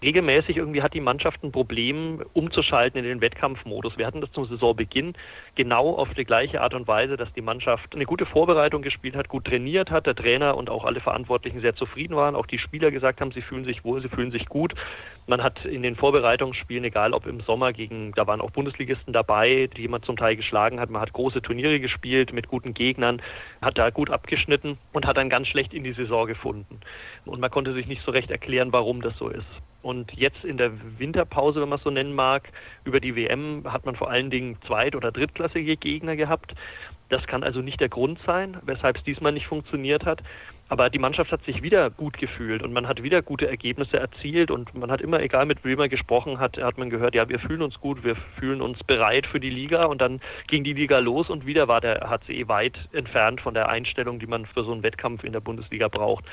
Regelmäßig irgendwie hat die Mannschaft ein Problem, umzuschalten in den Wettkampfmodus. Wir hatten das zum Saisonbeginn genau auf die gleiche Art und Weise, dass die Mannschaft eine gute Vorbereitung gespielt hat, gut trainiert hat, der Trainer und auch alle Verantwortlichen sehr zufrieden waren, auch die Spieler gesagt haben, sie fühlen sich wohl, sie fühlen sich gut. Man hat in den Vorbereitungsspielen, egal ob im Sommer gegen, da waren auch Bundesligisten dabei, die man zum Teil geschlagen hat, man hat große Turniere gespielt mit guten Gegnern, hat da gut abgeschnitten und hat dann ganz schlecht in die Saison gefunden. Und man konnte sich nicht so recht erklären, warum das so ist. Und jetzt in der Winterpause, wenn man es so nennen mag, über die WM hat man vor allen Dingen zweit- oder drittklassige Gegner gehabt. Das kann also nicht der Grund sein, weshalb es diesmal nicht funktioniert hat. Aber die Mannschaft hat sich wieder gut gefühlt und man hat wieder gute Ergebnisse erzielt und man hat immer, egal mit wem man gesprochen hat, hat man gehört, ja, wir fühlen uns gut, wir fühlen uns bereit für die Liga und dann ging die Liga los und wieder war der HCE weit entfernt von der Einstellung, die man für so einen Wettkampf in der Bundesliga braucht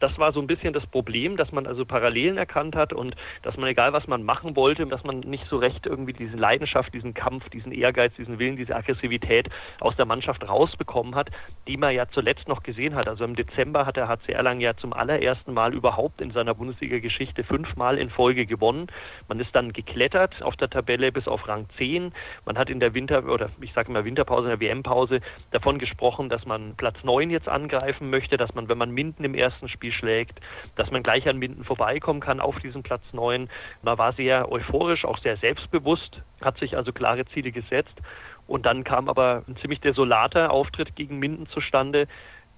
das war so ein bisschen das Problem, dass man also Parallelen erkannt hat und dass man, egal was man machen wollte, dass man nicht so recht irgendwie diese Leidenschaft, diesen Kampf, diesen Ehrgeiz, diesen Willen, diese Aggressivität aus der Mannschaft rausbekommen hat, die man ja zuletzt noch gesehen hat. Also im Dezember hat der HC Erlangen ja zum allerersten Mal überhaupt in seiner Bundesliga-Geschichte fünfmal in Folge gewonnen. Man ist dann geklettert auf der Tabelle bis auf Rang 10. Man hat in der Winter- oder ich sage mal Winterpause, in der WM-Pause davon gesprochen, dass man Platz 9 jetzt angreifen möchte, dass man, wenn man Minden im ersten Spiel Spiel schlägt, dass man gleich an Minden vorbeikommen kann auf diesem Platz 9. Man war sehr euphorisch, auch sehr selbstbewusst, hat sich also klare Ziele gesetzt. Und dann kam aber ein ziemlich desolater Auftritt gegen Minden zustande,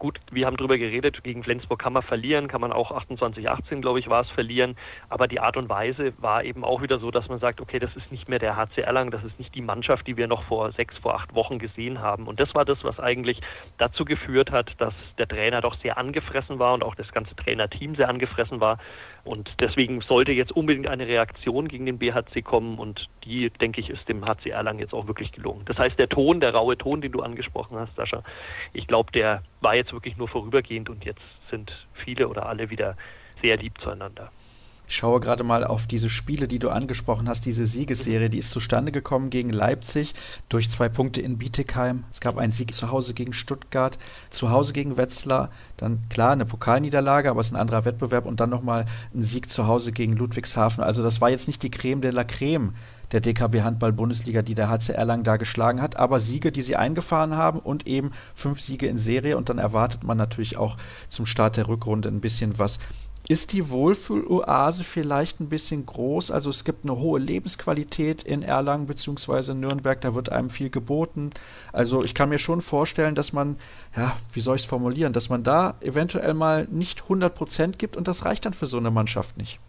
gut, wir haben drüber geredet, gegen Flensburg kann man verlieren, kann man auch 28, 18, glaube ich, war es verlieren. Aber die Art und Weise war eben auch wieder so, dass man sagt, okay, das ist nicht mehr der HC Erlangen, das ist nicht die Mannschaft, die wir noch vor sechs, vor acht Wochen gesehen haben. Und das war das, was eigentlich dazu geführt hat, dass der Trainer doch sehr angefressen war und auch das ganze Trainerteam sehr angefressen war. Und deswegen sollte jetzt unbedingt eine Reaktion gegen den BHC kommen und die, denke ich, ist dem HC Erlangen jetzt auch wirklich gelungen. Das heißt, der Ton, der raue Ton, den du angesprochen hast, Sascha, ich glaube, der war jetzt wirklich nur vorübergehend und jetzt sind viele oder alle wieder sehr lieb zueinander. Ich schaue gerade mal auf diese Spiele, die du angesprochen hast, diese Siegesserie, die ist zustande gekommen gegen Leipzig durch zwei Punkte in Bietigheim. Es gab einen Sieg zu Hause gegen Stuttgart, zu Hause gegen Wetzlar, dann klar eine Pokalniederlage, aber es ist ein anderer Wettbewerb und dann nochmal ein Sieg zu Hause gegen Ludwigshafen. Also das war jetzt nicht die Creme de la Creme der DKB Handball Bundesliga, die der HC Erlangen da geschlagen hat, aber Siege, die sie eingefahren haben und eben fünf Siege in Serie und dann erwartet man natürlich auch zum Start der Rückrunde ein bisschen was ist die Wohlfühloase vielleicht ein bisschen groß? Also es gibt eine hohe Lebensqualität in Erlangen bzw. Nürnberg, da wird einem viel geboten. Also ich kann mir schon vorstellen, dass man, ja, wie soll ich es formulieren, dass man da eventuell mal nicht 100 Prozent gibt und das reicht dann für so eine Mannschaft nicht.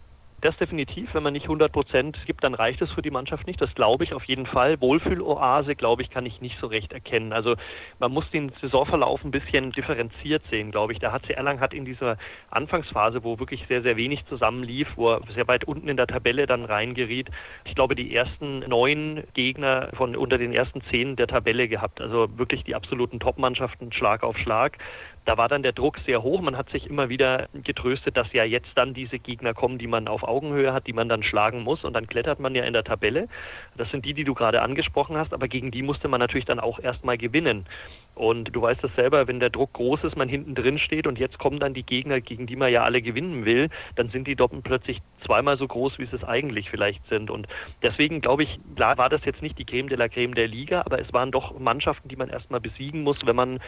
Das definitiv. Wenn man nicht 100 Prozent gibt, dann reicht es für die Mannschaft nicht. Das glaube ich auf jeden Fall. Wohlfühloase, glaube ich, kann ich nicht so recht erkennen. Also man muss den Saisonverlauf ein bisschen differenziert sehen, glaube ich. Der HC Erlangen hat in dieser Anfangsphase, wo wirklich sehr, sehr wenig zusammenlief, wo er sehr weit unten in der Tabelle dann reingeriet, ich glaube, die ersten neun Gegner von unter den ersten zehn der Tabelle gehabt. Also wirklich die absoluten Top-Mannschaften Schlag auf Schlag. Da war dann der Druck sehr hoch. Man hat sich immer wieder getröstet, dass ja jetzt dann diese Gegner kommen, die man auf Augenhöhe hat, die man dann schlagen muss. Und dann klettert man ja in der Tabelle. Das sind die, die du gerade angesprochen hast. Aber gegen die musste man natürlich dann auch erstmal gewinnen. Und du weißt das selber, wenn der Druck groß ist, man hinten drin steht und jetzt kommen dann die Gegner, gegen die man ja alle gewinnen will, dann sind die Doppen plötzlich zweimal so groß, wie sie es eigentlich vielleicht sind. Und deswegen glaube ich, war das jetzt nicht die Creme de la Creme der Liga, aber es waren doch Mannschaften, die man erstmal besiegen muss, wenn man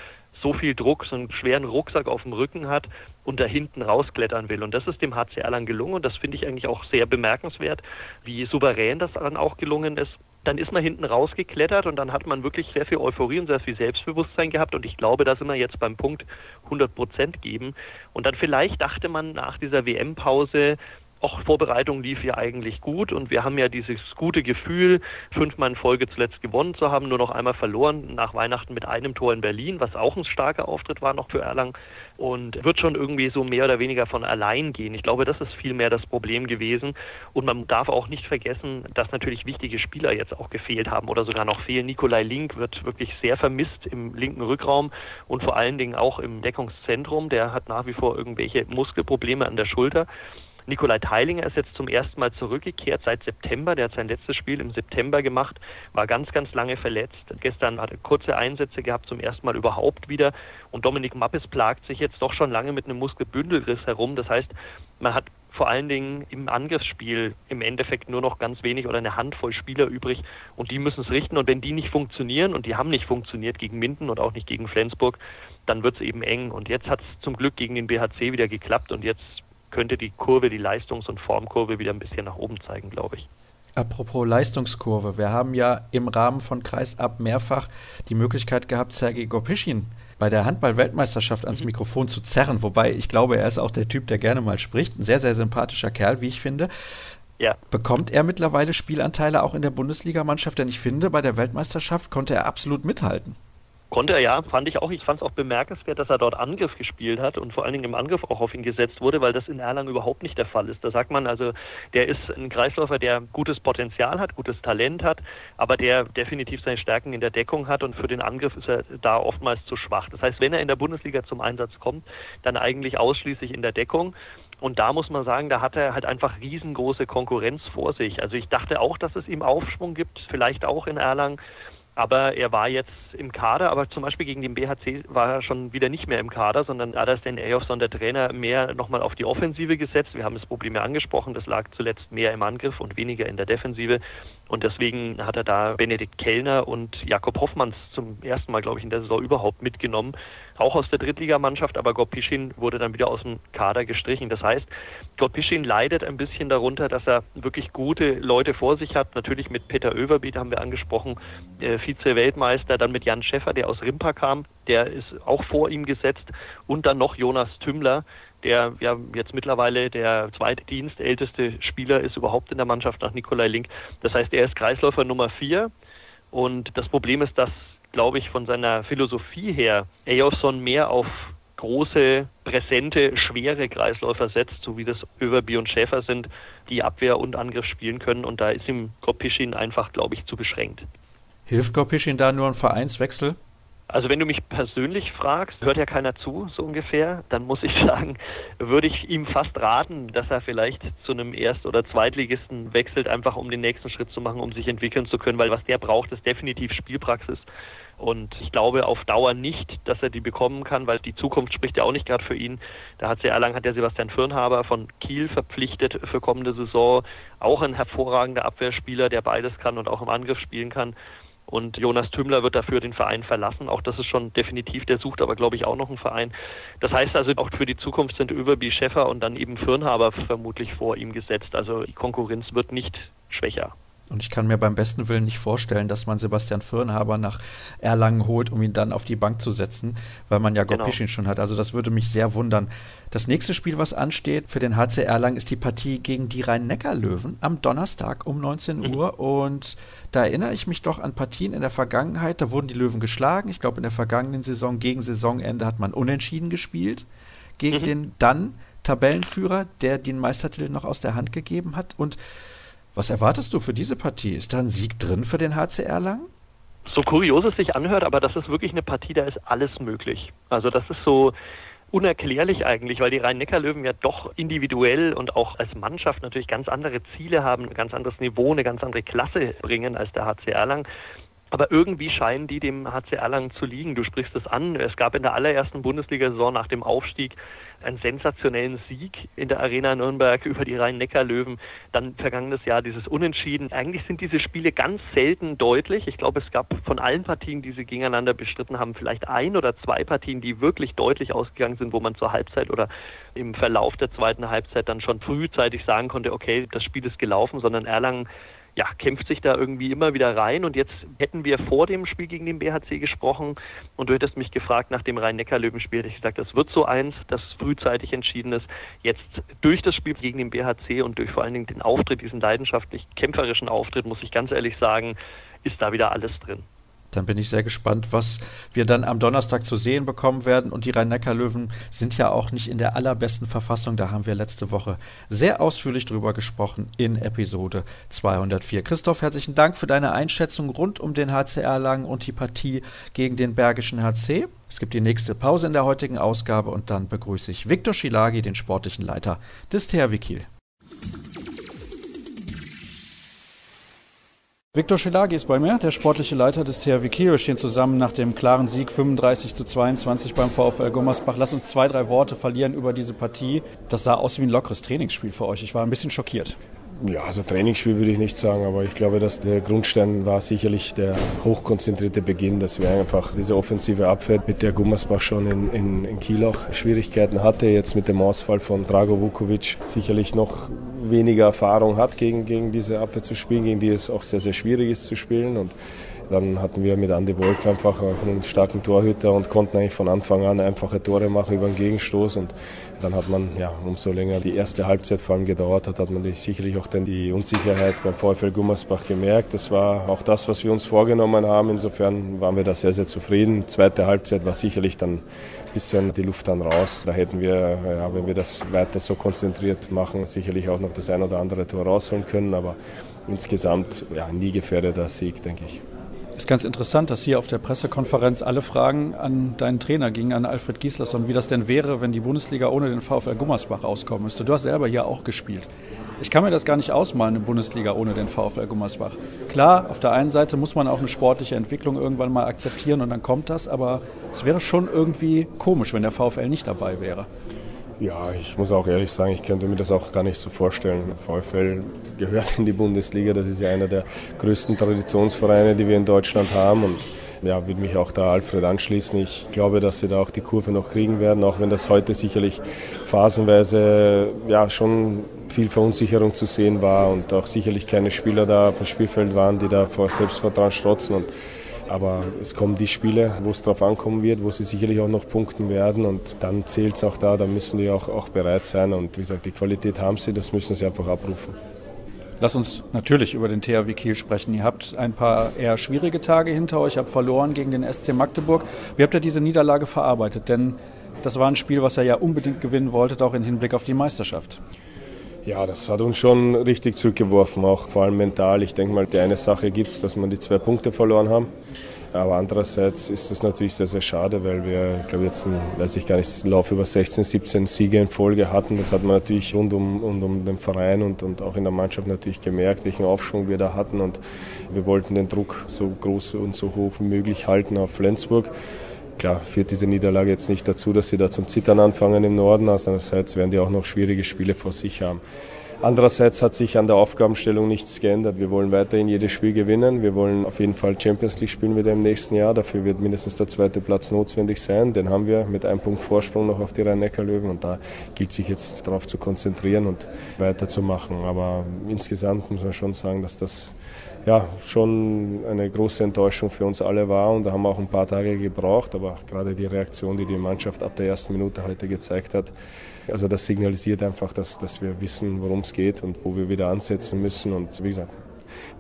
so viel Druck, so einen schweren Rucksack auf dem Rücken hat und da hinten rausklettern will. Und das ist dem HCR lang gelungen und das finde ich eigentlich auch sehr bemerkenswert, wie souverän das dann auch gelungen ist. Dann ist man hinten rausgeklettert und dann hat man wirklich sehr viel Euphorie und sehr viel Selbstbewusstsein gehabt und ich glaube, da sind wir jetzt beim Punkt 100 Prozent geben. Und dann vielleicht dachte man nach dieser WM-Pause, auch Vorbereitung lief ja eigentlich gut und wir haben ja dieses gute Gefühl, fünfmal in Folge zuletzt gewonnen zu haben, nur noch einmal verloren nach Weihnachten mit einem Tor in Berlin, was auch ein starker Auftritt war noch für Erlangen und wird schon irgendwie so mehr oder weniger von allein gehen. Ich glaube, das ist viel mehr das Problem gewesen und man darf auch nicht vergessen, dass natürlich wichtige Spieler jetzt auch gefehlt haben oder sogar noch fehlen. Nikolai Link wird wirklich sehr vermisst im linken Rückraum und vor allen Dingen auch im Deckungszentrum. Der hat nach wie vor irgendwelche Muskelprobleme an der Schulter. Nikolai Teilinger ist jetzt zum ersten Mal zurückgekehrt seit September. Der hat sein letztes Spiel im September gemacht, war ganz, ganz lange verletzt. Gestern hat er kurze Einsätze gehabt, zum ersten Mal überhaupt wieder. Und Dominik Mappes plagt sich jetzt doch schon lange mit einem Muskelbündelriss herum. Das heißt, man hat vor allen Dingen im Angriffsspiel im Endeffekt nur noch ganz wenig oder eine Handvoll Spieler übrig und die müssen es richten und wenn die nicht funktionieren und die haben nicht funktioniert gegen Minden und auch nicht gegen Flensburg, dann wird es eben eng und jetzt hat es zum Glück gegen den BHC wieder geklappt und jetzt könnte die Kurve, die Leistungs- und Formkurve wieder ein bisschen nach oben zeigen, glaube ich. Apropos Leistungskurve, wir haben ja im Rahmen von Kreisab mehrfach die Möglichkeit gehabt, Sergei Gopischin bei der Handball-Weltmeisterschaft ans mhm. Mikrofon zu zerren, wobei ich glaube, er ist auch der Typ, der gerne mal spricht. Ein sehr, sehr sympathischer Kerl, wie ich finde. Ja. Bekommt er mittlerweile Spielanteile auch in der Bundesligamannschaft? Denn ich finde, bei der Weltmeisterschaft konnte er absolut mithalten. Konnte er ja, fand ich auch. Ich fand es auch bemerkenswert, dass er dort Angriff gespielt hat und vor allen Dingen im Angriff auch auf ihn gesetzt wurde, weil das in Erlangen überhaupt nicht der Fall ist. Da sagt man also, der ist ein Kreisläufer, der gutes Potenzial hat, gutes Talent hat, aber der definitiv seine Stärken in der Deckung hat und für den Angriff ist er da oftmals zu schwach. Das heißt, wenn er in der Bundesliga zum Einsatz kommt, dann eigentlich ausschließlich in der Deckung. Und da muss man sagen, da hat er halt einfach riesengroße Konkurrenz vor sich. Also ich dachte auch, dass es ihm Aufschwung gibt, vielleicht auch in Erlangen. Aber er war jetzt im Kader, aber zum Beispiel gegen den BHC war er schon wieder nicht mehr im Kader, sondern da hat den Ejofsson, der Trainer, mehr nochmal auf die Offensive gesetzt. Wir haben das Problem ja angesprochen, das lag zuletzt mehr im Angriff und weniger in der Defensive. Und deswegen hat er da Benedikt Kellner und Jakob Hoffmanns zum ersten Mal, glaube ich, in der Saison überhaupt mitgenommen. Auch aus der Drittligamannschaft, aber Gopischin wurde dann wieder aus dem Kader gestrichen. Das heißt, Gopischin leidet ein bisschen darunter, dass er wirklich gute Leute vor sich hat. Natürlich mit Peter Överbiet haben wir angesprochen, äh, Vize-Weltmeister, dann mit Jan Schäffer, der aus Rimpa kam, der ist auch vor ihm gesetzt und dann noch Jonas Tümmler, der ja jetzt mittlerweile der zweitdienstälteste Spieler ist überhaupt in der Mannschaft nach Nikolai Link. Das heißt, er ist Kreisläufer Nummer vier. Und das Problem ist, dass, glaube ich, von seiner Philosophie her Ejosson mehr auf große, präsente, schwere Kreisläufer setzt, so wie das Överby und Schäfer sind, die Abwehr und Angriff spielen können. Und da ist ihm Kopischin einfach, glaube ich, zu beschränkt. Hilft Kopischin da nur ein Vereinswechsel? Also wenn du mich persönlich fragst, hört ja keiner zu, so ungefähr, dann muss ich sagen, würde ich ihm fast raten, dass er vielleicht zu einem Erst- oder Zweitligisten wechselt, einfach um den nächsten Schritt zu machen, um sich entwickeln zu können, weil was der braucht, ist definitiv Spielpraxis. Und ich glaube auf Dauer nicht, dass er die bekommen kann, weil die Zukunft spricht ja auch nicht gerade für ihn. Da hat sehr lang hat der Sebastian Firnhaber von Kiel verpflichtet für kommende Saison. Auch ein hervorragender Abwehrspieler, der beides kann und auch im Angriff spielen kann. Und Jonas Tümmler wird dafür den Verein verlassen. Auch das ist schon definitiv, der sucht aber, glaube ich, auch noch einen Verein. Das heißt also, auch für die Zukunft sind Öberby Schäffer und dann eben Firnhaber vermutlich vor ihm gesetzt. Also die Konkurrenz wird nicht schwächer. Und ich kann mir beim besten Willen nicht vorstellen, dass man Sebastian Firnhaber nach Erlangen holt, um ihn dann auf die Bank zu setzen, weil man ja Gopischin genau. schon hat. Also das würde mich sehr wundern. Das nächste Spiel, was ansteht für den HC Erlangen, ist die Partie gegen die Rhein-Neckar-Löwen am Donnerstag um 19 mhm. Uhr. Und da erinnere ich mich doch an Partien in der Vergangenheit. Da wurden die Löwen geschlagen. Ich glaube, in der vergangenen Saison gegen Saisonende hat man unentschieden gespielt gegen mhm. den dann Tabellenführer, der den Meistertitel noch aus der Hand gegeben hat. Und was erwartest du für diese Partie? Ist da ein Sieg drin für den HC Erlangen? So kurios es sich anhört, aber das ist wirklich eine Partie, da ist alles möglich. Also das ist so unerklärlich eigentlich, weil die Rhein-Neckar-Löwen ja doch individuell und auch als Mannschaft natürlich ganz andere Ziele haben, ein ganz anderes Niveau, eine ganz andere Klasse bringen als der HC Erlangen. Aber irgendwie scheinen die dem HC Erlangen zu liegen. Du sprichst es an. Es gab in der allerersten Bundesliga-Saison nach dem Aufstieg einen sensationellen Sieg in der Arena Nürnberg über die Rhein-Neckar-Löwen. Dann vergangenes Jahr dieses Unentschieden. Eigentlich sind diese Spiele ganz selten deutlich. Ich glaube, es gab von allen Partien, die sie gegeneinander bestritten haben, vielleicht ein oder zwei Partien, die wirklich deutlich ausgegangen sind, wo man zur Halbzeit oder im Verlauf der zweiten Halbzeit dann schon frühzeitig sagen konnte, okay, das Spiel ist gelaufen, sondern Erlangen ja, kämpft sich da irgendwie immer wieder rein. Und jetzt hätten wir vor dem Spiel gegen den BHC gesprochen und du hättest mich gefragt nach dem Rhein-Neckar-Löwen-Spiel, ich gesagt, das wird so eins, das frühzeitig entschieden ist. Jetzt durch das Spiel gegen den BHC und durch vor allen Dingen den Auftritt, diesen leidenschaftlich kämpferischen Auftritt, muss ich ganz ehrlich sagen, ist da wieder alles drin. Dann bin ich sehr gespannt, was wir dann am Donnerstag zu sehen bekommen werden. Und die Rhein-Neckar-Löwen sind ja auch nicht in der allerbesten Verfassung. Da haben wir letzte Woche sehr ausführlich drüber gesprochen in Episode 204. Christoph, herzlichen Dank für deine Einschätzung rund um den HCR Lang und die Partie gegen den Bergischen HC. Es gibt die nächste Pause in der heutigen Ausgabe und dann begrüße ich Viktor Schilagi, den sportlichen Leiter des THW Kiel. Viktor Schelagi ist bei mir, der sportliche Leiter des THW Kiel. Wir stehen zusammen nach dem klaren Sieg 35 zu 22 beim VfL Gummersbach. Lass uns zwei, drei Worte verlieren über diese Partie. Das sah aus wie ein lockeres Trainingsspiel für euch. Ich war ein bisschen schockiert. Ja, also Trainingsspiel würde ich nicht sagen, aber ich glaube, dass der Grundstein war sicherlich der hochkonzentrierte Beginn, dass wir einfach diese offensive Abwehr, mit der Gummersbach schon in, in, in Kiel auch Schwierigkeiten hatte, jetzt mit dem Ausfall von Drago Vukovic sicherlich noch weniger Erfahrung hat, gegen, gegen diese Abwehr zu spielen, gegen die es auch sehr, sehr schwierig ist zu spielen. Und dann hatten wir mit Andy Wolf einfach einen starken Torhüter und konnten eigentlich von Anfang an einfache Tore machen über den Gegenstoß. Und dann hat man, ja, umso länger die erste Halbzeit vor allem gedauert hat, hat man sicherlich auch dann die Unsicherheit beim VfL Gummersbach gemerkt. Das war auch das, was wir uns vorgenommen haben. Insofern waren wir da sehr, sehr zufrieden. Zweite Halbzeit war sicherlich dann ein bisschen die Luft dann raus. Da hätten wir, ja, wenn wir das weiter so konzentriert machen, sicherlich auch noch das ein oder andere Tor rausholen können. Aber insgesamt ja, nie gefährdeter Sieg, denke ich. Ist ganz interessant, dass hier auf der Pressekonferenz alle Fragen an deinen Trainer gingen, an Alfred Gieslasson, wie das denn wäre, wenn die Bundesliga ohne den VfL Gummersbach auskommen müsste. Du hast selber hier auch gespielt. Ich kann mir das gar nicht ausmalen, eine Bundesliga ohne den VfL Gummersbach. Klar, auf der einen Seite muss man auch eine sportliche Entwicklung irgendwann mal akzeptieren und dann kommt das, aber es wäre schon irgendwie komisch, wenn der VfL nicht dabei wäre. Ja, ich muss auch ehrlich sagen, ich könnte mir das auch gar nicht so vorstellen. VfL gehört in die Bundesliga, das ist ja einer der größten Traditionsvereine, die wir in Deutschland haben. Und ja, würde mich auch da Alfred anschließen. Ich glaube, dass sie da auch die Kurve noch kriegen werden, auch wenn das heute sicherlich phasenweise ja schon viel Verunsicherung zu sehen war und auch sicherlich keine Spieler da vom Spielfeld waren, die da vor Selbstvertrauen strotzen. Und aber es kommen die Spiele, wo es darauf ankommen wird, wo sie sicherlich auch noch punkten werden und dann zählt es auch da, da müssen die auch, auch bereit sein und wie gesagt, die Qualität haben sie, das müssen sie einfach abrufen. Lass uns natürlich über den THW Kiel sprechen. Ihr habt ein paar eher schwierige Tage hinter euch, habt verloren gegen den SC Magdeburg. Wie habt ihr diese Niederlage verarbeitet? Denn das war ein Spiel, was ihr ja unbedingt gewinnen wolltet, auch im Hinblick auf die Meisterschaft. Ja, das hat uns schon richtig zurückgeworfen, auch vor allem mental. Ich denke mal, die eine Sache gibt es, dass wir die zwei Punkte verloren haben. Aber andererseits ist es natürlich sehr, sehr schade, weil wir, ich glaube, jetzt, einen, weiß ich gar nicht, Lauf über 16, 17 Siege in Folge hatten. Das hat man natürlich rund um, rund um den Verein und, und auch in der Mannschaft natürlich gemerkt, welchen Aufschwung wir da hatten. Und wir wollten den Druck so groß und so hoch wie möglich halten auf Flensburg. Klar führt diese Niederlage jetzt nicht dazu, dass sie da zum Zittern anfangen im Norden. Andererseits werden die auch noch schwierige Spiele vor sich haben. Andererseits hat sich an der Aufgabenstellung nichts geändert. Wir wollen weiterhin jedes Spiel gewinnen. Wir wollen auf jeden Fall Champions League spielen wieder im nächsten Jahr. Dafür wird mindestens der zweite Platz notwendig sein. Den haben wir mit einem Punkt Vorsprung noch auf die Rhein-Neckar-Löwen. Und da gilt sich jetzt darauf zu konzentrieren und weiterzumachen. Aber insgesamt muss man schon sagen, dass das ja, schon eine große Enttäuschung für uns alle war und da haben wir auch ein paar Tage gebraucht, aber gerade die Reaktion, die die Mannschaft ab der ersten Minute heute gezeigt hat, also das signalisiert einfach, dass, dass wir wissen, worum es geht und wo wir wieder ansetzen müssen und wie gesagt,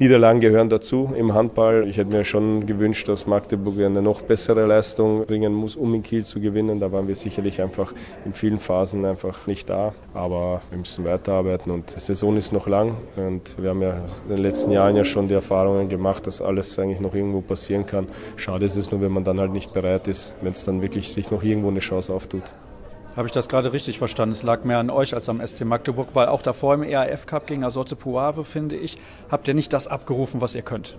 Niederlagen gehören dazu im Handball. Ich hätte mir schon gewünscht, dass Magdeburg eine noch bessere Leistung bringen muss, um in Kiel zu gewinnen. Da waren wir sicherlich einfach in vielen Phasen einfach nicht da. Aber wir müssen weiterarbeiten und die Saison ist noch lang. Und wir haben ja in den letzten Jahren ja schon die Erfahrungen gemacht, dass alles eigentlich noch irgendwo passieren kann. Schade ist es nur, wenn man dann halt nicht bereit ist, wenn es dann wirklich sich noch irgendwo eine Chance auftut. Habe ich das gerade richtig verstanden? Es lag mehr an euch als am SC Magdeburg, weil auch davor im ERF Cup gegen Azote Puave, finde ich, habt ihr nicht das abgerufen, was ihr könnt.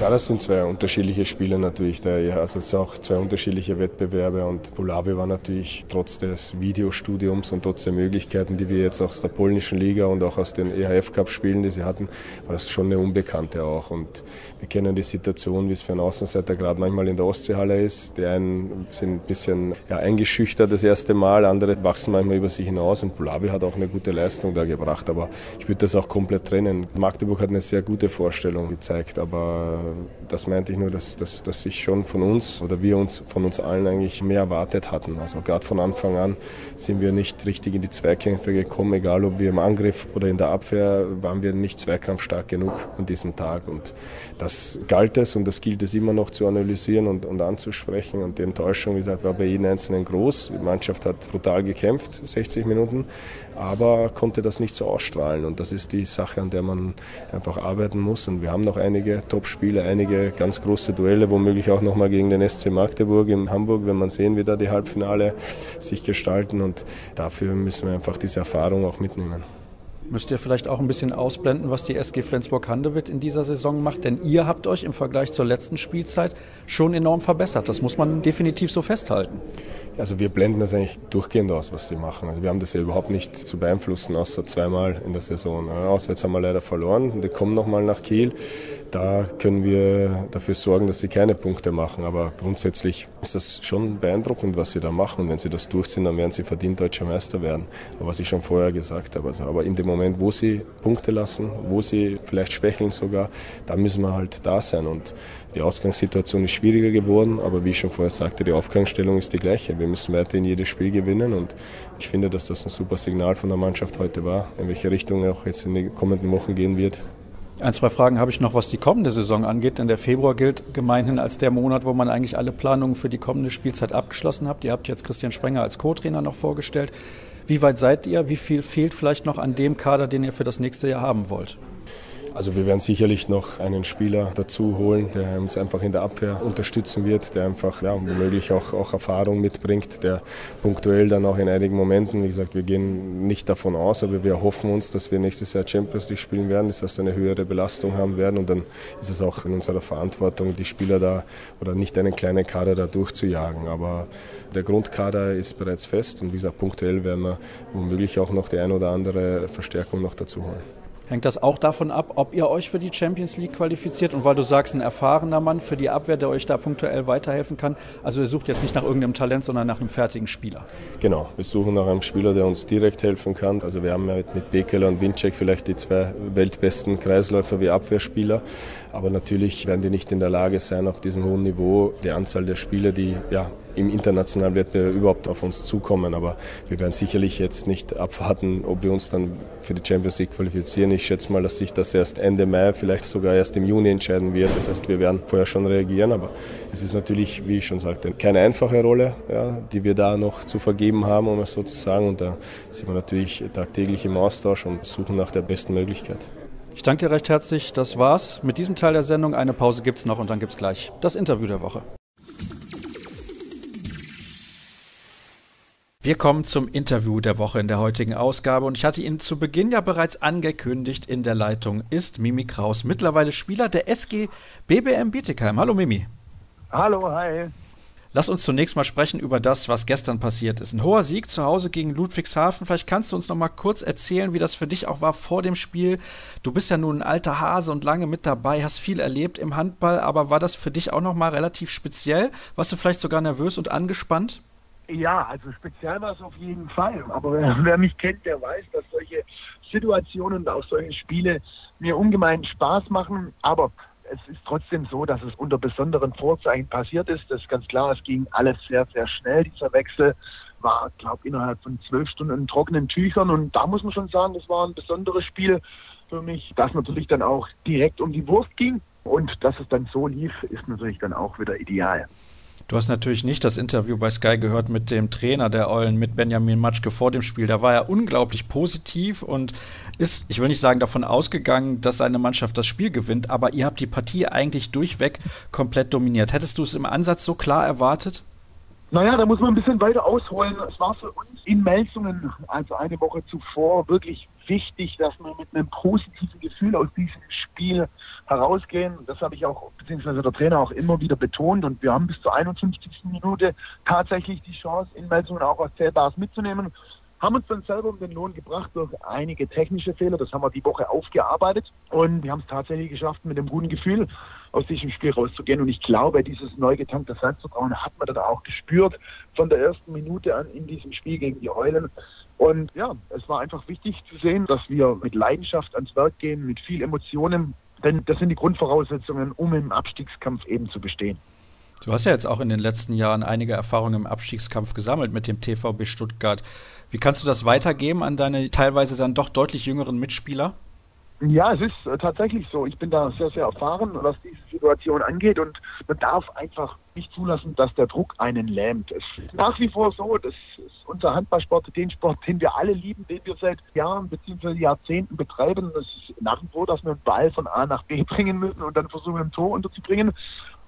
Ja, das sind zwei unterschiedliche Spiele natürlich. Der, also es sind auch zwei unterschiedliche Wettbewerbe und Puławy war natürlich trotz des Videostudiums und trotz der Möglichkeiten, die wir jetzt aus der polnischen Liga und auch aus den ERF Cup Spielen, die sie hatten, war das schon eine Unbekannte auch. Und wir kennen die Situation, wie es für einen Außenseiter gerade manchmal in der Ostseehalle ist. Die einen sind ein bisschen ja, eingeschüchtert das erste Mal, andere wachsen manchmal über sich hinaus und Pulavi hat auch eine gute Leistung da gebracht, aber ich würde das auch komplett trennen. Magdeburg hat eine sehr gute Vorstellung gezeigt, aber das meinte ich nur, dass, dass, dass ich schon von uns oder wir uns von uns allen eigentlich mehr erwartet hatten. Also gerade von Anfang an sind wir nicht richtig in die Zweikämpfe gekommen, egal ob wir im Angriff oder in der Abwehr, waren wir nicht zweikampfstark genug an diesem Tag und das galt es und das gilt es immer noch zu analysieren und, und anzusprechen und die Enttäuschung, wie gesagt, war bei jedem Einzelnen groß. Die Mannschaft hat brutal gekämpft, 60 Minuten, aber konnte das nicht so ausstrahlen. Und das ist die Sache, an der man einfach arbeiten muss. Und wir haben noch einige Top-Spiele, einige ganz große Duelle, womöglich auch nochmal gegen den SC Magdeburg in Hamburg, wenn man sehen, wie da die Halbfinale sich gestalten. Und dafür müssen wir einfach diese Erfahrung auch mitnehmen müsst ihr vielleicht auch ein bisschen ausblenden, was die SG Flensburg-Handewitt in dieser Saison macht. Denn ihr habt euch im Vergleich zur letzten Spielzeit schon enorm verbessert. Das muss man definitiv so festhalten. Also wir blenden das eigentlich durchgehend aus, was sie machen. Also wir haben das ja überhaupt nicht zu beeinflussen, außer zweimal in der Saison. Auswärts haben wir leider verloren. Die kommen nochmal nach Kiel. Da können wir dafür sorgen, dass sie keine Punkte machen. Aber grundsätzlich ist das schon beeindruckend, was sie da machen. Und wenn sie das durchziehen, dann werden sie verdient deutscher Meister werden. Aber was ich schon vorher gesagt habe. Also, aber in dem Moment, wo sie Punkte lassen, wo sie vielleicht schwächeln sogar, da müssen wir halt da sein. Und die Ausgangssituation ist schwieriger geworden, aber wie ich schon vorher sagte, die Aufgangsstellung ist die gleiche. Wir müssen weiterhin jedes Spiel gewinnen und ich finde, dass das ein super Signal von der Mannschaft heute war, in welche Richtung auch jetzt in den kommenden Wochen gehen wird. Ein, zwei Fragen habe ich noch, was die kommende Saison angeht, denn der Februar gilt gemeinhin als der Monat, wo man eigentlich alle Planungen für die kommende Spielzeit abgeschlossen hat. Ihr habt jetzt Christian Sprenger als Co-Trainer noch vorgestellt. Wie weit seid ihr? Wie viel fehlt vielleicht noch an dem Kader, den ihr für das nächste Jahr haben wollt? Also wir werden sicherlich noch einen Spieler dazu holen, der uns einfach in der Abwehr unterstützen wird, der einfach ja, womöglich auch, auch Erfahrung mitbringt, der punktuell dann auch in einigen Momenten, wie gesagt, wir gehen nicht davon aus, aber wir hoffen uns, dass wir nächstes Jahr Champions League spielen werden, das heißt eine höhere Belastung haben werden und dann ist es auch in unserer Verantwortung, die Spieler da oder nicht einen kleinen Kader da durchzujagen. Aber der Grundkader ist bereits fest und wie gesagt, punktuell werden wir womöglich auch noch die ein oder andere Verstärkung noch dazu holen. Hängt das auch davon ab, ob ihr euch für die Champions League qualifiziert? Und weil du sagst, ein erfahrener Mann für die Abwehr, der euch da punktuell weiterhelfen kann. Also ihr sucht jetzt nicht nach irgendeinem Talent, sondern nach einem fertigen Spieler. Genau, wir suchen nach einem Spieler, der uns direkt helfen kann. Also wir haben ja mit Bekele und Winczek vielleicht die zwei weltbesten Kreisläufer wie Abwehrspieler. Aber natürlich werden die nicht in der Lage sein, auf diesem hohen Niveau die Anzahl der Spieler, die ja, im internationalen Wettbewerb überhaupt auf uns zukommen. Aber wir werden sicherlich jetzt nicht abwarten, ob wir uns dann für die Champions League qualifizieren. Ich schätze mal, dass sich das erst Ende Mai, vielleicht sogar erst im Juni entscheiden wird. Das heißt, wir werden vorher schon reagieren. Aber es ist natürlich, wie ich schon sagte, keine einfache Rolle, ja, die wir da noch zu vergeben haben, um es so zu sagen. Und da sind wir natürlich tagtäglich im Austausch und suchen nach der besten Möglichkeit. Ich danke dir recht herzlich. Das war's mit diesem Teil der Sendung. Eine Pause gibt's noch und dann gibt's gleich das Interview der Woche. Wir kommen zum Interview der Woche in der heutigen Ausgabe und ich hatte ihn zu Beginn ja bereits angekündigt. In der Leitung ist Mimi Kraus, mittlerweile Spieler der SG BBM Bietigheim. Hallo Mimi. Hallo, hi. Lass uns zunächst mal sprechen über das, was gestern passiert ist. Ein hoher Sieg zu Hause gegen Ludwigshafen. Vielleicht kannst du uns noch mal kurz erzählen, wie das für dich auch war vor dem Spiel. Du bist ja nun ein alter Hase und lange mit dabei, hast viel erlebt im Handball, aber war das für dich auch noch mal relativ speziell? Warst du vielleicht sogar nervös und angespannt? Ja, also speziell war es auf jeden Fall. Aber wer, wer, mich kennt, der weiß, dass solche Situationen und auch solche Spiele mir ungemein Spaß machen. Aber es ist trotzdem so, dass es unter besonderen Vorzeichen passiert ist. Das ist ganz klar, es ging alles sehr, sehr schnell. Dieser Wechsel war, glaube ich, innerhalb von zwölf Stunden in trockenen Tüchern. Und da muss man schon sagen, das war ein besonderes Spiel für mich, das natürlich dann auch direkt um die Wurst ging. Und dass es dann so lief, ist natürlich dann auch wieder ideal. Du hast natürlich nicht das Interview bei Sky gehört mit dem Trainer der Eulen, mit Benjamin Matschke vor dem Spiel. Da war er unglaublich positiv und ist, ich will nicht sagen, davon ausgegangen, dass seine Mannschaft das Spiel gewinnt, aber ihr habt die Partie eigentlich durchweg komplett dominiert. Hättest du es im Ansatz so klar erwartet? Naja, da muss man ein bisschen weiter ausholen. Es war für uns in Melsungen, also eine Woche zuvor, wirklich wichtig, dass wir mit einem positiven Gefühl aus diesem Spiel herausgehen. Das habe ich auch, beziehungsweise der Trainer auch immer wieder betont. Und wir haben bis zur 51. Minute tatsächlich die Chance, in Melsungen auch aus Zählbares mitzunehmen. Haben uns dann selber um den Lohn gebracht durch einige technische Fehler. Das haben wir die Woche aufgearbeitet. Und wir haben es tatsächlich geschafft, mit einem guten Gefühl aus diesem Spiel rauszugehen. Und ich glaube, dieses neu getankte Selbstvertrauen hat man dann auch gespürt von der ersten Minute an in diesem Spiel gegen die Eulen. Und ja, es war einfach wichtig zu sehen, dass wir mit Leidenschaft ans Werk gehen, mit viel Emotionen denn das sind die Grundvoraussetzungen, um im Abstiegskampf eben zu bestehen. Du hast ja jetzt auch in den letzten Jahren einige Erfahrungen im Abstiegskampf gesammelt mit dem TVB Stuttgart. Wie kannst du das weitergeben an deine teilweise dann doch deutlich jüngeren Mitspieler? Ja, es ist äh, tatsächlich so. Ich bin da sehr, sehr erfahren, was diese Situation angeht und man darf einfach nicht zulassen, dass der Druck einen lähmt. Es ist nach wie vor so, das ist unser Handballsport, den Sport, den wir alle lieben, den wir seit Jahren bzw. Jahrzehnten betreiben. Das ist nach wie vor, dass wir einen Ball von A nach B bringen müssen und dann versuchen, ein Tor unterzubringen.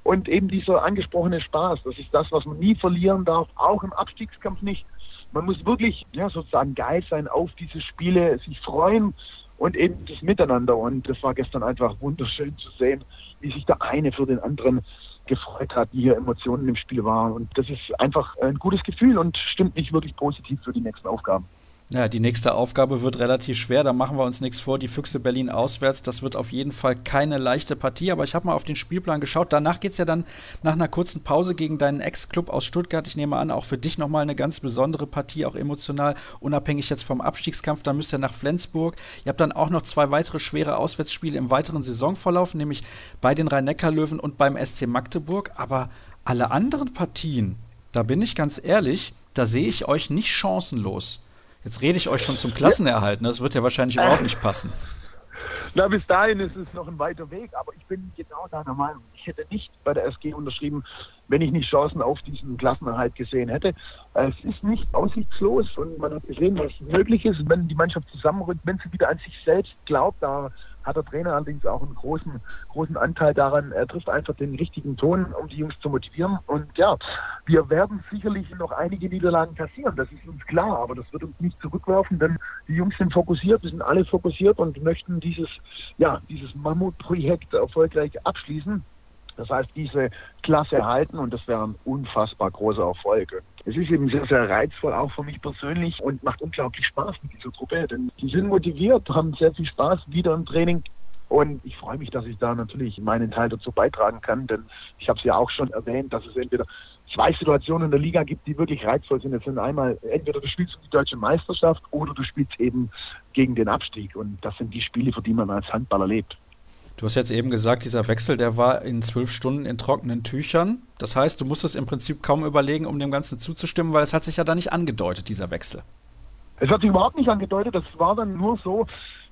Und eben dieser angesprochene Spaß, das ist das, was man nie verlieren darf, auch im Abstiegskampf nicht. Man muss wirklich ja, sozusagen geil sein auf diese Spiele, sich freuen und eben das Miteinander. Und das war gestern einfach wunderschön zu sehen, wie sich der eine für den anderen gefreut hat, wie hier Emotionen im Spiel waren. Und das ist einfach ein gutes Gefühl und stimmt mich wirklich positiv für die nächsten Aufgaben. Ja, die nächste Aufgabe wird relativ schwer, da machen wir uns nichts vor. Die Füchse Berlin auswärts, das wird auf jeden Fall keine leichte Partie, aber ich habe mal auf den Spielplan geschaut. Danach geht es ja dann nach einer kurzen Pause gegen deinen Ex-Club aus Stuttgart. Ich nehme an, auch für dich nochmal eine ganz besondere Partie, auch emotional, unabhängig jetzt vom Abstiegskampf. Da müsst ihr nach Flensburg. Ihr habt dann auch noch zwei weitere schwere Auswärtsspiele im weiteren Saisonverlauf, nämlich bei den Rhein-Neckar-Löwen und beim SC Magdeburg. Aber alle anderen Partien, da bin ich ganz ehrlich, da sehe ich euch nicht chancenlos. Jetzt rede ich euch schon zum Klassenerhalt, ne? das wird ja wahrscheinlich überhaupt nicht passen. Na, bis dahin ist es noch ein weiter Weg, aber ich bin genau deiner Meinung. Ich hätte nicht bei der SG unterschrieben, wenn ich nicht Chancen auf diesen Klassenerhalt gesehen hätte. Es ist nicht aussichtslos und man hat gesehen, was möglich ist, wenn die Mannschaft zusammenrückt, wenn sie wieder an sich selbst glaubt. Da hat der Trainer allerdings auch einen großen, großen Anteil daran. Er trifft einfach den richtigen Ton, um die Jungs zu motivieren. Und ja, wir werden sicherlich noch einige Niederlagen kassieren, das ist uns klar, aber das wird uns nicht zurückwerfen, denn die Jungs sind fokussiert, wir sind alle fokussiert und möchten dieses, ja, dieses Mammutprojekt erfolgreich abschließen. Das heißt, diese Klasse halten und das wäre ein unfassbar großer Erfolg. Es ist eben sehr, sehr reizvoll, auch für mich persönlich und macht unglaublich Spaß mit dieser Gruppe, denn die sind motiviert, haben sehr viel Spaß wieder im Training. Und ich freue mich, dass ich da natürlich meinen Teil dazu beitragen kann, denn ich habe es ja auch schon erwähnt, dass es entweder zwei Situationen in der Liga gibt, die wirklich reizvoll sind. Das sind einmal entweder du spielst um die deutsche Meisterschaft oder du spielst eben gegen den Abstieg. Und das sind die Spiele, für die man als Handballer lebt. Du hast jetzt eben gesagt, dieser Wechsel, der war in zwölf Stunden in trockenen Tüchern. Das heißt, du musstest im Prinzip kaum überlegen, um dem Ganzen zuzustimmen, weil es hat sich ja da nicht angedeutet, dieser Wechsel. Es hat sich überhaupt nicht angedeutet. Das war dann nur so,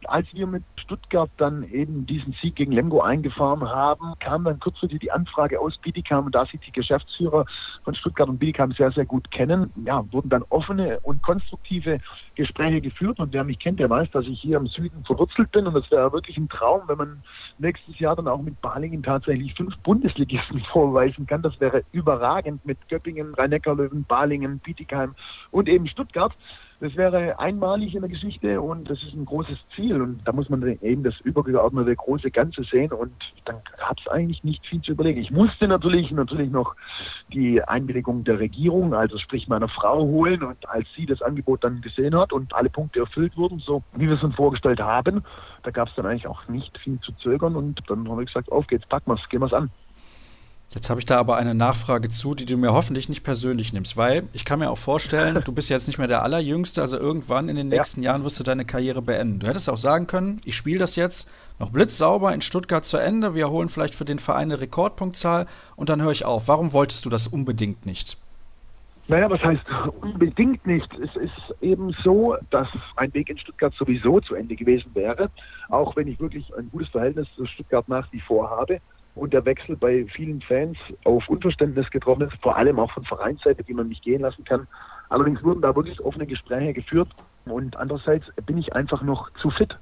als wir mit Stuttgart dann eben diesen Sieg gegen Lemgo eingefahren haben, kam dann kurzfristig die Anfrage aus Bietigheim und da sich die Geschäftsführer von Stuttgart und Bietigheim sehr, sehr gut kennen, ja, wurden dann offene und konstruktive Gespräche geführt und wer mich kennt, der weiß, dass ich hier im Süden verwurzelt bin und das wäre wirklich ein Traum, wenn man nächstes Jahr dann auch mit Balingen tatsächlich fünf Bundesligisten vorweisen kann. Das wäre überragend mit Göppingen, Rhein-Neckar-Löwen, Balingen, Bietigheim und eben Stuttgart. Das wäre einmalig in der Geschichte und das ist ein großes Ziel. Und da muss man eben das übergeordnete große Ganze sehen. Und dann gab es eigentlich nicht viel zu überlegen. Ich musste natürlich natürlich noch die Einwilligung der Regierung, also sprich meiner Frau, holen. Und als sie das Angebot dann gesehen hat und alle Punkte erfüllt wurden, so wie wir es uns vorgestellt haben, da gab es dann eigentlich auch nicht viel zu zögern. Und dann haben wir gesagt, auf geht's, packen wir's, gehen wir's an. Jetzt habe ich da aber eine Nachfrage zu, die du mir hoffentlich nicht persönlich nimmst, weil ich kann mir auch vorstellen, du bist jetzt nicht mehr der Allerjüngste, also irgendwann in den nächsten ja. Jahren wirst du deine Karriere beenden. Du hättest auch sagen können, ich spiele das jetzt noch blitzsauber in Stuttgart zu Ende, wir holen vielleicht für den Verein eine Rekordpunktzahl und dann höre ich auf. Warum wolltest du das unbedingt nicht? Naja, was heißt unbedingt nicht? Es ist eben so, dass ein Weg in Stuttgart sowieso zu Ende gewesen wäre, auch wenn ich wirklich ein gutes Verhältnis zu Stuttgart nach wie vor habe und der Wechsel bei vielen Fans auf Unverständnis getroffen ist, vor allem auch von Vereinsseite, die man nicht gehen lassen kann. Allerdings wurden da wirklich offene Gespräche geführt und andererseits bin ich einfach noch zu fit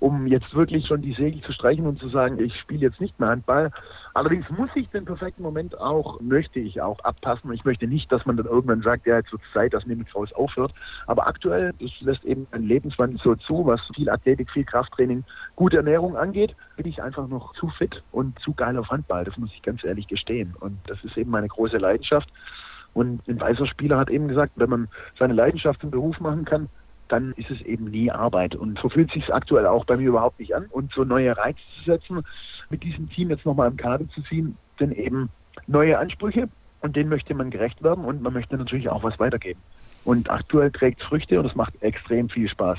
um jetzt wirklich schon die Segel zu streichen und zu sagen, ich spiele jetzt nicht mehr Handball. Allerdings muss ich den perfekten Moment auch, möchte ich auch abpassen. Ich möchte nicht, dass man dann irgendwann sagt, ja, jetzt wird Zeit, dass Mimikraus aufhört. Aber aktuell, das lässt eben ein Lebenswandel so zu, was viel Athletik, viel Krafttraining, gute Ernährung angeht, bin ich einfach noch zu fit und zu geil auf Handball. Das muss ich ganz ehrlich gestehen. Und das ist eben meine große Leidenschaft. Und ein weißer Spieler hat eben gesagt, wenn man seine Leidenschaft zum Beruf machen kann, dann ist es eben nie Arbeit. Und so fühlt sich aktuell auch bei mir überhaupt nicht an. Und so neue Reize zu setzen, mit diesem Team jetzt nochmal im Kader zu ziehen, sind eben neue Ansprüche und denen möchte man gerecht werden und man möchte natürlich auch was weitergeben. Und aktuell trägt es Früchte und es macht extrem viel Spaß.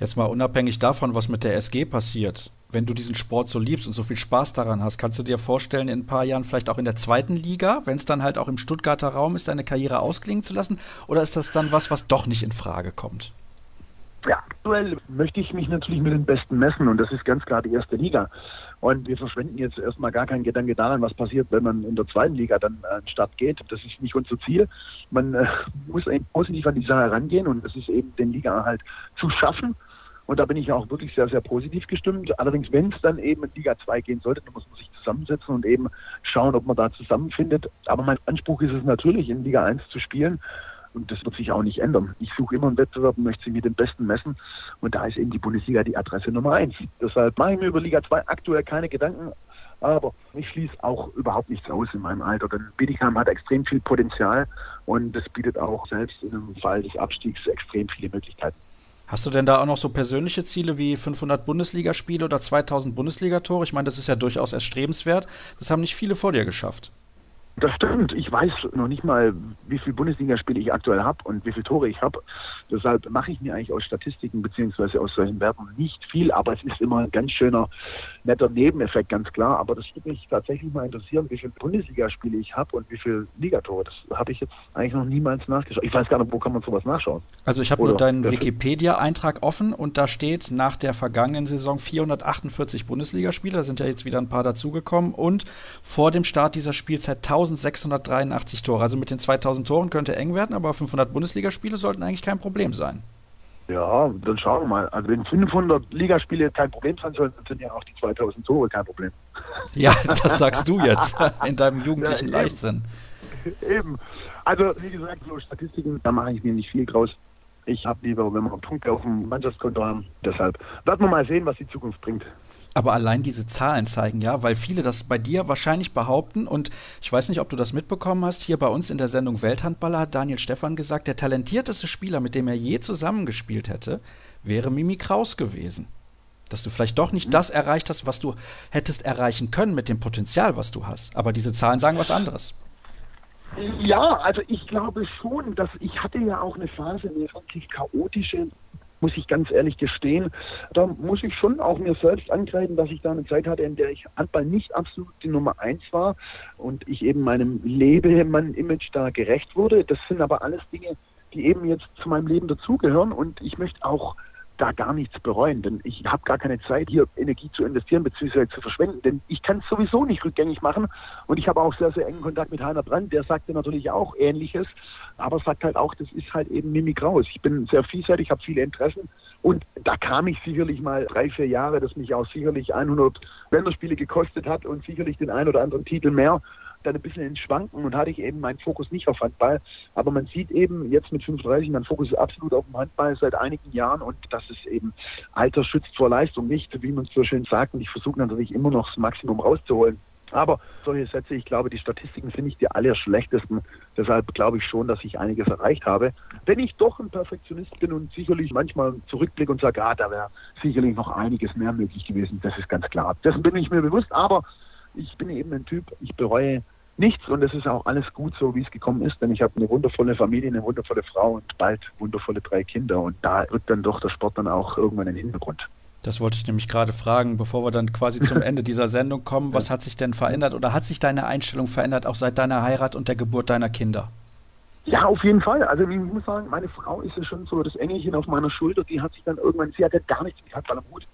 Jetzt mal unabhängig davon, was mit der SG passiert. Wenn du diesen Sport so liebst und so viel Spaß daran hast, kannst du dir vorstellen, in ein paar Jahren vielleicht auch in der zweiten Liga, wenn es dann halt auch im Stuttgarter Raum ist, deine Karriere ausklingen zu lassen? Oder ist das dann was, was doch nicht in Frage kommt? Ja, aktuell möchte ich mich natürlich mit den Besten messen und das ist ganz klar die erste Liga. Und wir verschwenden jetzt erstmal gar keinen Gedanke daran, was passiert, wenn man in der zweiten Liga dann an den Start geht. Das ist nicht unser Ziel. Man äh, muss eben positiv an die Sache herangehen und es ist eben den Liga halt zu schaffen. Und da bin ich auch wirklich sehr, sehr positiv gestimmt. Allerdings, wenn es dann eben in Liga 2 gehen sollte, dann muss man sich zusammensetzen und eben schauen, ob man da zusammenfindet. Aber mein Anspruch ist es natürlich, in Liga 1 zu spielen. Und das wird sich auch nicht ändern. Ich suche immer einen Wettbewerb und möchte sie mit dem Besten messen. Und da ist eben die Bundesliga die Adresse Nummer eins. Deshalb mache ich mir über Liga 2 aktuell keine Gedanken. Aber ich schließe auch überhaupt nichts aus in meinem Alter, denn Bietigheim hat extrem viel Potenzial und es bietet auch selbst einem Fall des Abstiegs extrem viele Möglichkeiten. Hast du denn da auch noch so persönliche Ziele wie 500 Bundesligaspiele oder 2000 Bundesligatore? Ich meine, das ist ja durchaus erstrebenswert. Das haben nicht viele vor dir geschafft. Das stimmt. Ich weiß noch nicht mal, wie viele Bundesligaspiele ich aktuell habe und wie viele Tore ich habe. Deshalb mache ich mir eigentlich aus Statistiken beziehungsweise aus solchen Werten nicht viel, aber es ist immer ein ganz schöner, netter Nebeneffekt, ganz klar. Aber das würde mich tatsächlich mal interessieren, wie viele Bundesligaspiele ich habe und wie viele Ligatore. Das habe ich jetzt eigentlich noch niemals nachgeschaut. Ich weiß gar nicht, wo kann man sowas nachschauen. Also ich habe nur deinen Wikipedia-Eintrag offen und da steht nach der vergangenen Saison 448 Bundesligaspiele. Da sind ja jetzt wieder ein paar dazugekommen und vor dem Start dieser Spielzeit 1000 1683 Tore. Also mit den 2000 Toren könnte eng werden, aber 500 Bundesligaspiele sollten eigentlich kein Problem sein. Ja, dann schauen wir mal. Also wenn 500 Ligaspiele kein Problem sein sollen, dann sind ja auch die 2000 Tore kein Problem. Ja, das sagst du jetzt in deinem jugendlichen ja, Leichtsinn. Eben. Also wie gesagt, so Statistiken, da mache ich mir nicht viel draus. Ich habe lieber, wenn wir Punkte auf dem Mannschaftskonto haben. Deshalb werden wir mal sehen, was die Zukunft bringt. Aber allein diese Zahlen zeigen ja, weil viele das bei dir wahrscheinlich behaupten und ich weiß nicht, ob du das mitbekommen hast, hier bei uns in der Sendung Welthandballer hat Daniel Stefan gesagt, der talentierteste Spieler, mit dem er je zusammengespielt hätte, wäre Mimi Kraus gewesen. Dass du vielleicht doch nicht mhm. das erreicht hast, was du hättest erreichen können mit dem Potenzial, was du hast. Aber diese Zahlen sagen was anderes. Ja, also ich glaube schon, dass ich hatte ja auch eine Phase, eine wirklich chaotische, muss ich ganz ehrlich gestehen. Da muss ich schon auch mir selbst angreifen, dass ich da eine Zeit hatte, in der ich Handball nicht absolut die Nummer eins war und ich eben meinem Lebemann-Image da gerecht wurde. Das sind aber alles Dinge, die eben jetzt zu meinem Leben dazugehören und ich möchte auch da gar nichts bereuen, denn ich habe gar keine Zeit, hier Energie zu investieren bzw. zu verschwenden, denn ich kann es sowieso nicht rückgängig machen und ich habe auch sehr, sehr engen Kontakt mit Heiner Brandt, der sagte natürlich auch Ähnliches, aber sagt halt auch, das ist halt eben Mimi Kraus. Ich bin sehr vielseitig, habe viele Interessen und da kam ich sicherlich mal drei, vier Jahre, das mich auch sicherlich 100 Länderspiele gekostet hat und sicherlich den ein oder anderen Titel mehr dann ein bisschen ins Schwanken und hatte ich eben meinen Fokus nicht auf Handball. Aber man sieht eben jetzt mit 35, mein Fokus ist absolut auf dem Handball seit einigen Jahren und das ist eben Alter schützt vor Leistung nicht, wie man es so schön sagt. Und ich versuche natürlich immer noch das Maximum rauszuholen. Aber solche Sätze, ich glaube, die Statistiken sind nicht die allerschlechtesten. Deshalb glaube ich schon, dass ich einiges erreicht habe. Wenn ich doch ein Perfektionist bin und sicherlich manchmal zurückblicke und sage, ah, da wäre sicherlich noch einiges mehr möglich gewesen, das ist ganz klar. Dessen bin ich mir bewusst, aber ich bin eben ein Typ, ich bereue nichts und es ist auch alles gut so, wie es gekommen ist, denn ich habe eine wundervolle Familie, eine wundervolle Frau und bald wundervolle drei Kinder und da rückt dann doch der Sport dann auch irgendwann in den Hintergrund. Das wollte ich nämlich gerade fragen, bevor wir dann quasi zum Ende dieser Sendung kommen. Was hat sich denn verändert oder hat sich deine Einstellung verändert, auch seit deiner Heirat und der Geburt deiner Kinder? Ja, auf jeden Fall. Also ich muss sagen, meine Frau ist ja schon so das Engelchen auf meiner Schulter. Die hat sich dann irgendwann, sie hatte gar nichts mit Handball am Hut,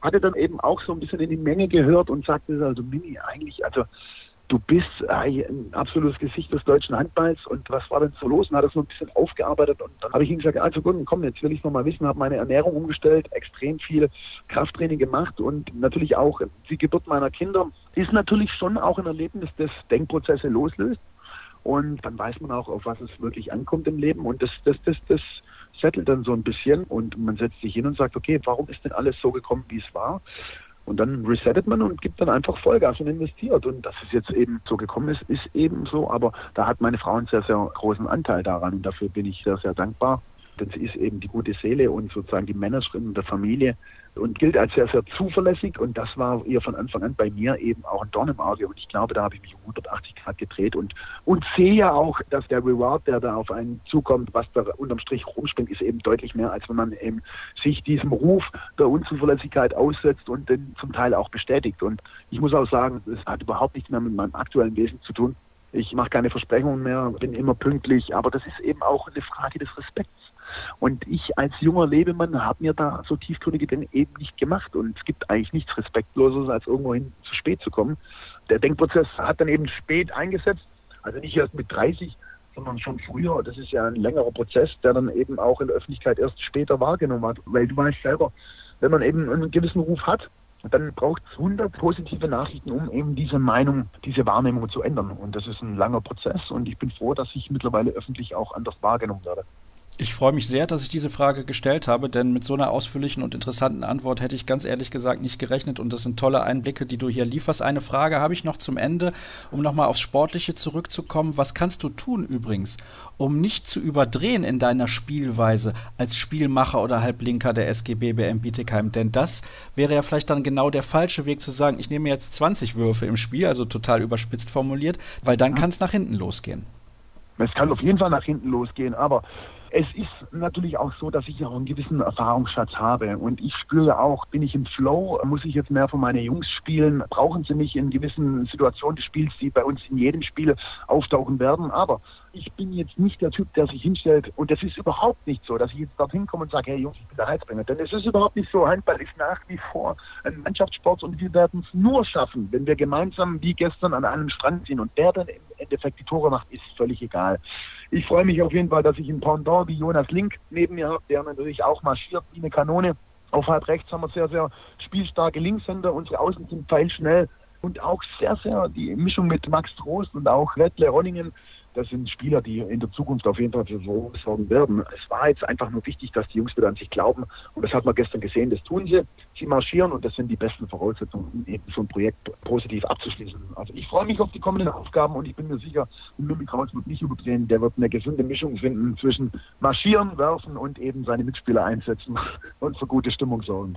hatte dann eben auch so ein bisschen in die Menge gehört und sagte also, Mini, eigentlich, also du bist ein absolutes Gesicht des deutschen Handballs. Und was war denn so los? Und hat das so ein bisschen aufgearbeitet. Und dann habe ich ihm gesagt, also gut, komm, jetzt will ich noch mal wissen, habe meine Ernährung umgestellt, extrem viel Krafttraining gemacht und natürlich auch die Geburt meiner Kinder. Ist natürlich schon auch ein Erlebnis, das Denkprozesse loslöst und dann weiß man auch, auf was es wirklich ankommt im Leben und das, das, das, das settelt dann so ein bisschen und man setzt sich hin und sagt, okay, warum ist denn alles so gekommen, wie es war? Und dann resettet man und gibt dann einfach Vollgas und investiert. Und dass es jetzt eben so gekommen ist, ist eben so. Aber da hat meine Frau einen sehr, sehr großen Anteil daran. Und dafür bin ich sehr, sehr dankbar. Denn sie ist eben die gute Seele und sozusagen die Managerin der Familie und gilt als sehr, sehr zuverlässig. Und das war ihr von Anfang an bei mir eben auch ein Dorn im Auge. Und ich glaube, da habe ich mich um 180 Grad gedreht und, und sehe ja auch, dass der Reward, der da auf einen zukommt, was da unterm Strich rumspringt, ist eben deutlich mehr, als wenn man eben sich diesem Ruf der Unzuverlässigkeit aussetzt und den zum Teil auch bestätigt. Und ich muss auch sagen, es hat überhaupt nichts mehr mit meinem aktuellen Wesen zu tun. Ich mache keine Versprechungen mehr, bin immer pünktlich, aber das ist eben auch eine Frage des Respekts. Und ich als junger Lebemann habe mir da so tiefgründige Dinge eben nicht gemacht. Und es gibt eigentlich nichts Respektloses, als irgendwohin zu spät zu kommen. Der Denkprozess hat dann eben spät eingesetzt, also nicht erst mit 30, sondern schon früher. Das ist ja ein längerer Prozess, der dann eben auch in der Öffentlichkeit erst später wahrgenommen hat. Weil du weißt selber, wenn man eben einen gewissen Ruf hat, dann braucht es 100 positive Nachrichten, um eben diese Meinung, diese Wahrnehmung zu ändern. Und das ist ein langer Prozess und ich bin froh, dass ich mittlerweile öffentlich auch anders wahrgenommen werde. Ich freue mich sehr, dass ich diese Frage gestellt habe, denn mit so einer ausführlichen und interessanten Antwort hätte ich ganz ehrlich gesagt nicht gerechnet und das sind tolle Einblicke, die du hier lieferst. Eine Frage habe ich noch zum Ende, um nochmal aufs Sportliche zurückzukommen. Was kannst du tun übrigens, um nicht zu überdrehen in deiner Spielweise als Spielmacher oder Halblinker der SGB BM Bietigheim? Denn das wäre ja vielleicht dann genau der falsche Weg zu sagen, ich nehme jetzt 20 Würfe im Spiel, also total überspitzt formuliert, weil dann kann es nach hinten losgehen. Es kann auf jeden Fall nach hinten losgehen, aber Es ist natürlich auch so, dass ich auch einen gewissen Erfahrungsschatz habe. Und ich spüre auch, bin ich im Flow, muss ich jetzt mehr von meinen Jungs spielen, brauchen sie mich in gewissen Situationen des Spiels, die bei uns in jedem Spiel auftauchen werden, aber ich bin jetzt nicht der Typ, der sich hinstellt. Und das ist überhaupt nicht so, dass ich jetzt dorthin komme und sage, hey Jungs, ich bin der Heizbringer, denn es ist überhaupt nicht so. Handball ist nach wie vor ein Mannschaftssport und wir werden es nur schaffen, wenn wir gemeinsam wie gestern an einem Strand ziehen. Und wer dann im Endeffekt die Tore macht, ist völlig egal. Ich freue mich auf jeden Fall, dass ich einen Pendant wie Jonas Link neben mir habe, der natürlich auch marschiert wie eine Kanone. Auf halb rechts haben wir sehr, sehr spielstarke Linkshänder. Unsere Außen sind pfeilschnell und auch sehr, sehr die Mischung mit Max Trost und auch Wettle Ronningen das sind Spieler, die in der Zukunft auf jeden Fall für so sorgen werden. Es war jetzt einfach nur wichtig, dass die Jungs wieder an sich glauben. Und das hat man gestern gesehen, das tun sie. Sie marschieren und das sind die besten Voraussetzungen, um eben so ein Projekt positiv abzuschließen. Also ich freue mich auf die kommenden Aufgaben und ich bin mir sicher, Mimi Kraus wird nicht überdrehen. Der wird eine gesunde Mischung finden zwischen marschieren, werfen und eben seine Mitspieler einsetzen und für gute Stimmung sorgen.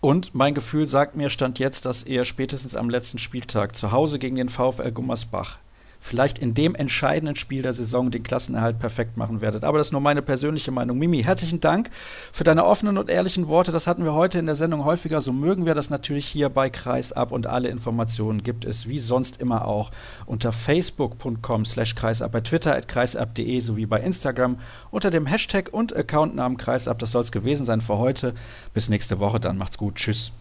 Und mein Gefühl sagt mir, stand jetzt, dass er spätestens am letzten Spieltag zu Hause gegen den VfL Gummersbach vielleicht in dem entscheidenden Spiel der Saison den Klassenerhalt perfekt machen werdet. Aber das ist nur meine persönliche Meinung. Mimi, herzlichen Dank für deine offenen und ehrlichen Worte. Das hatten wir heute in der Sendung häufiger. So mögen wir das natürlich hier bei Kreisab und alle Informationen gibt es wie sonst immer auch unter facebook.com slash kreisab, bei Twitter at kreisab.de sowie bei Instagram unter dem Hashtag und Accountnamen Kreisab. Das soll es gewesen sein für heute. Bis nächste Woche dann. Macht's gut. Tschüss.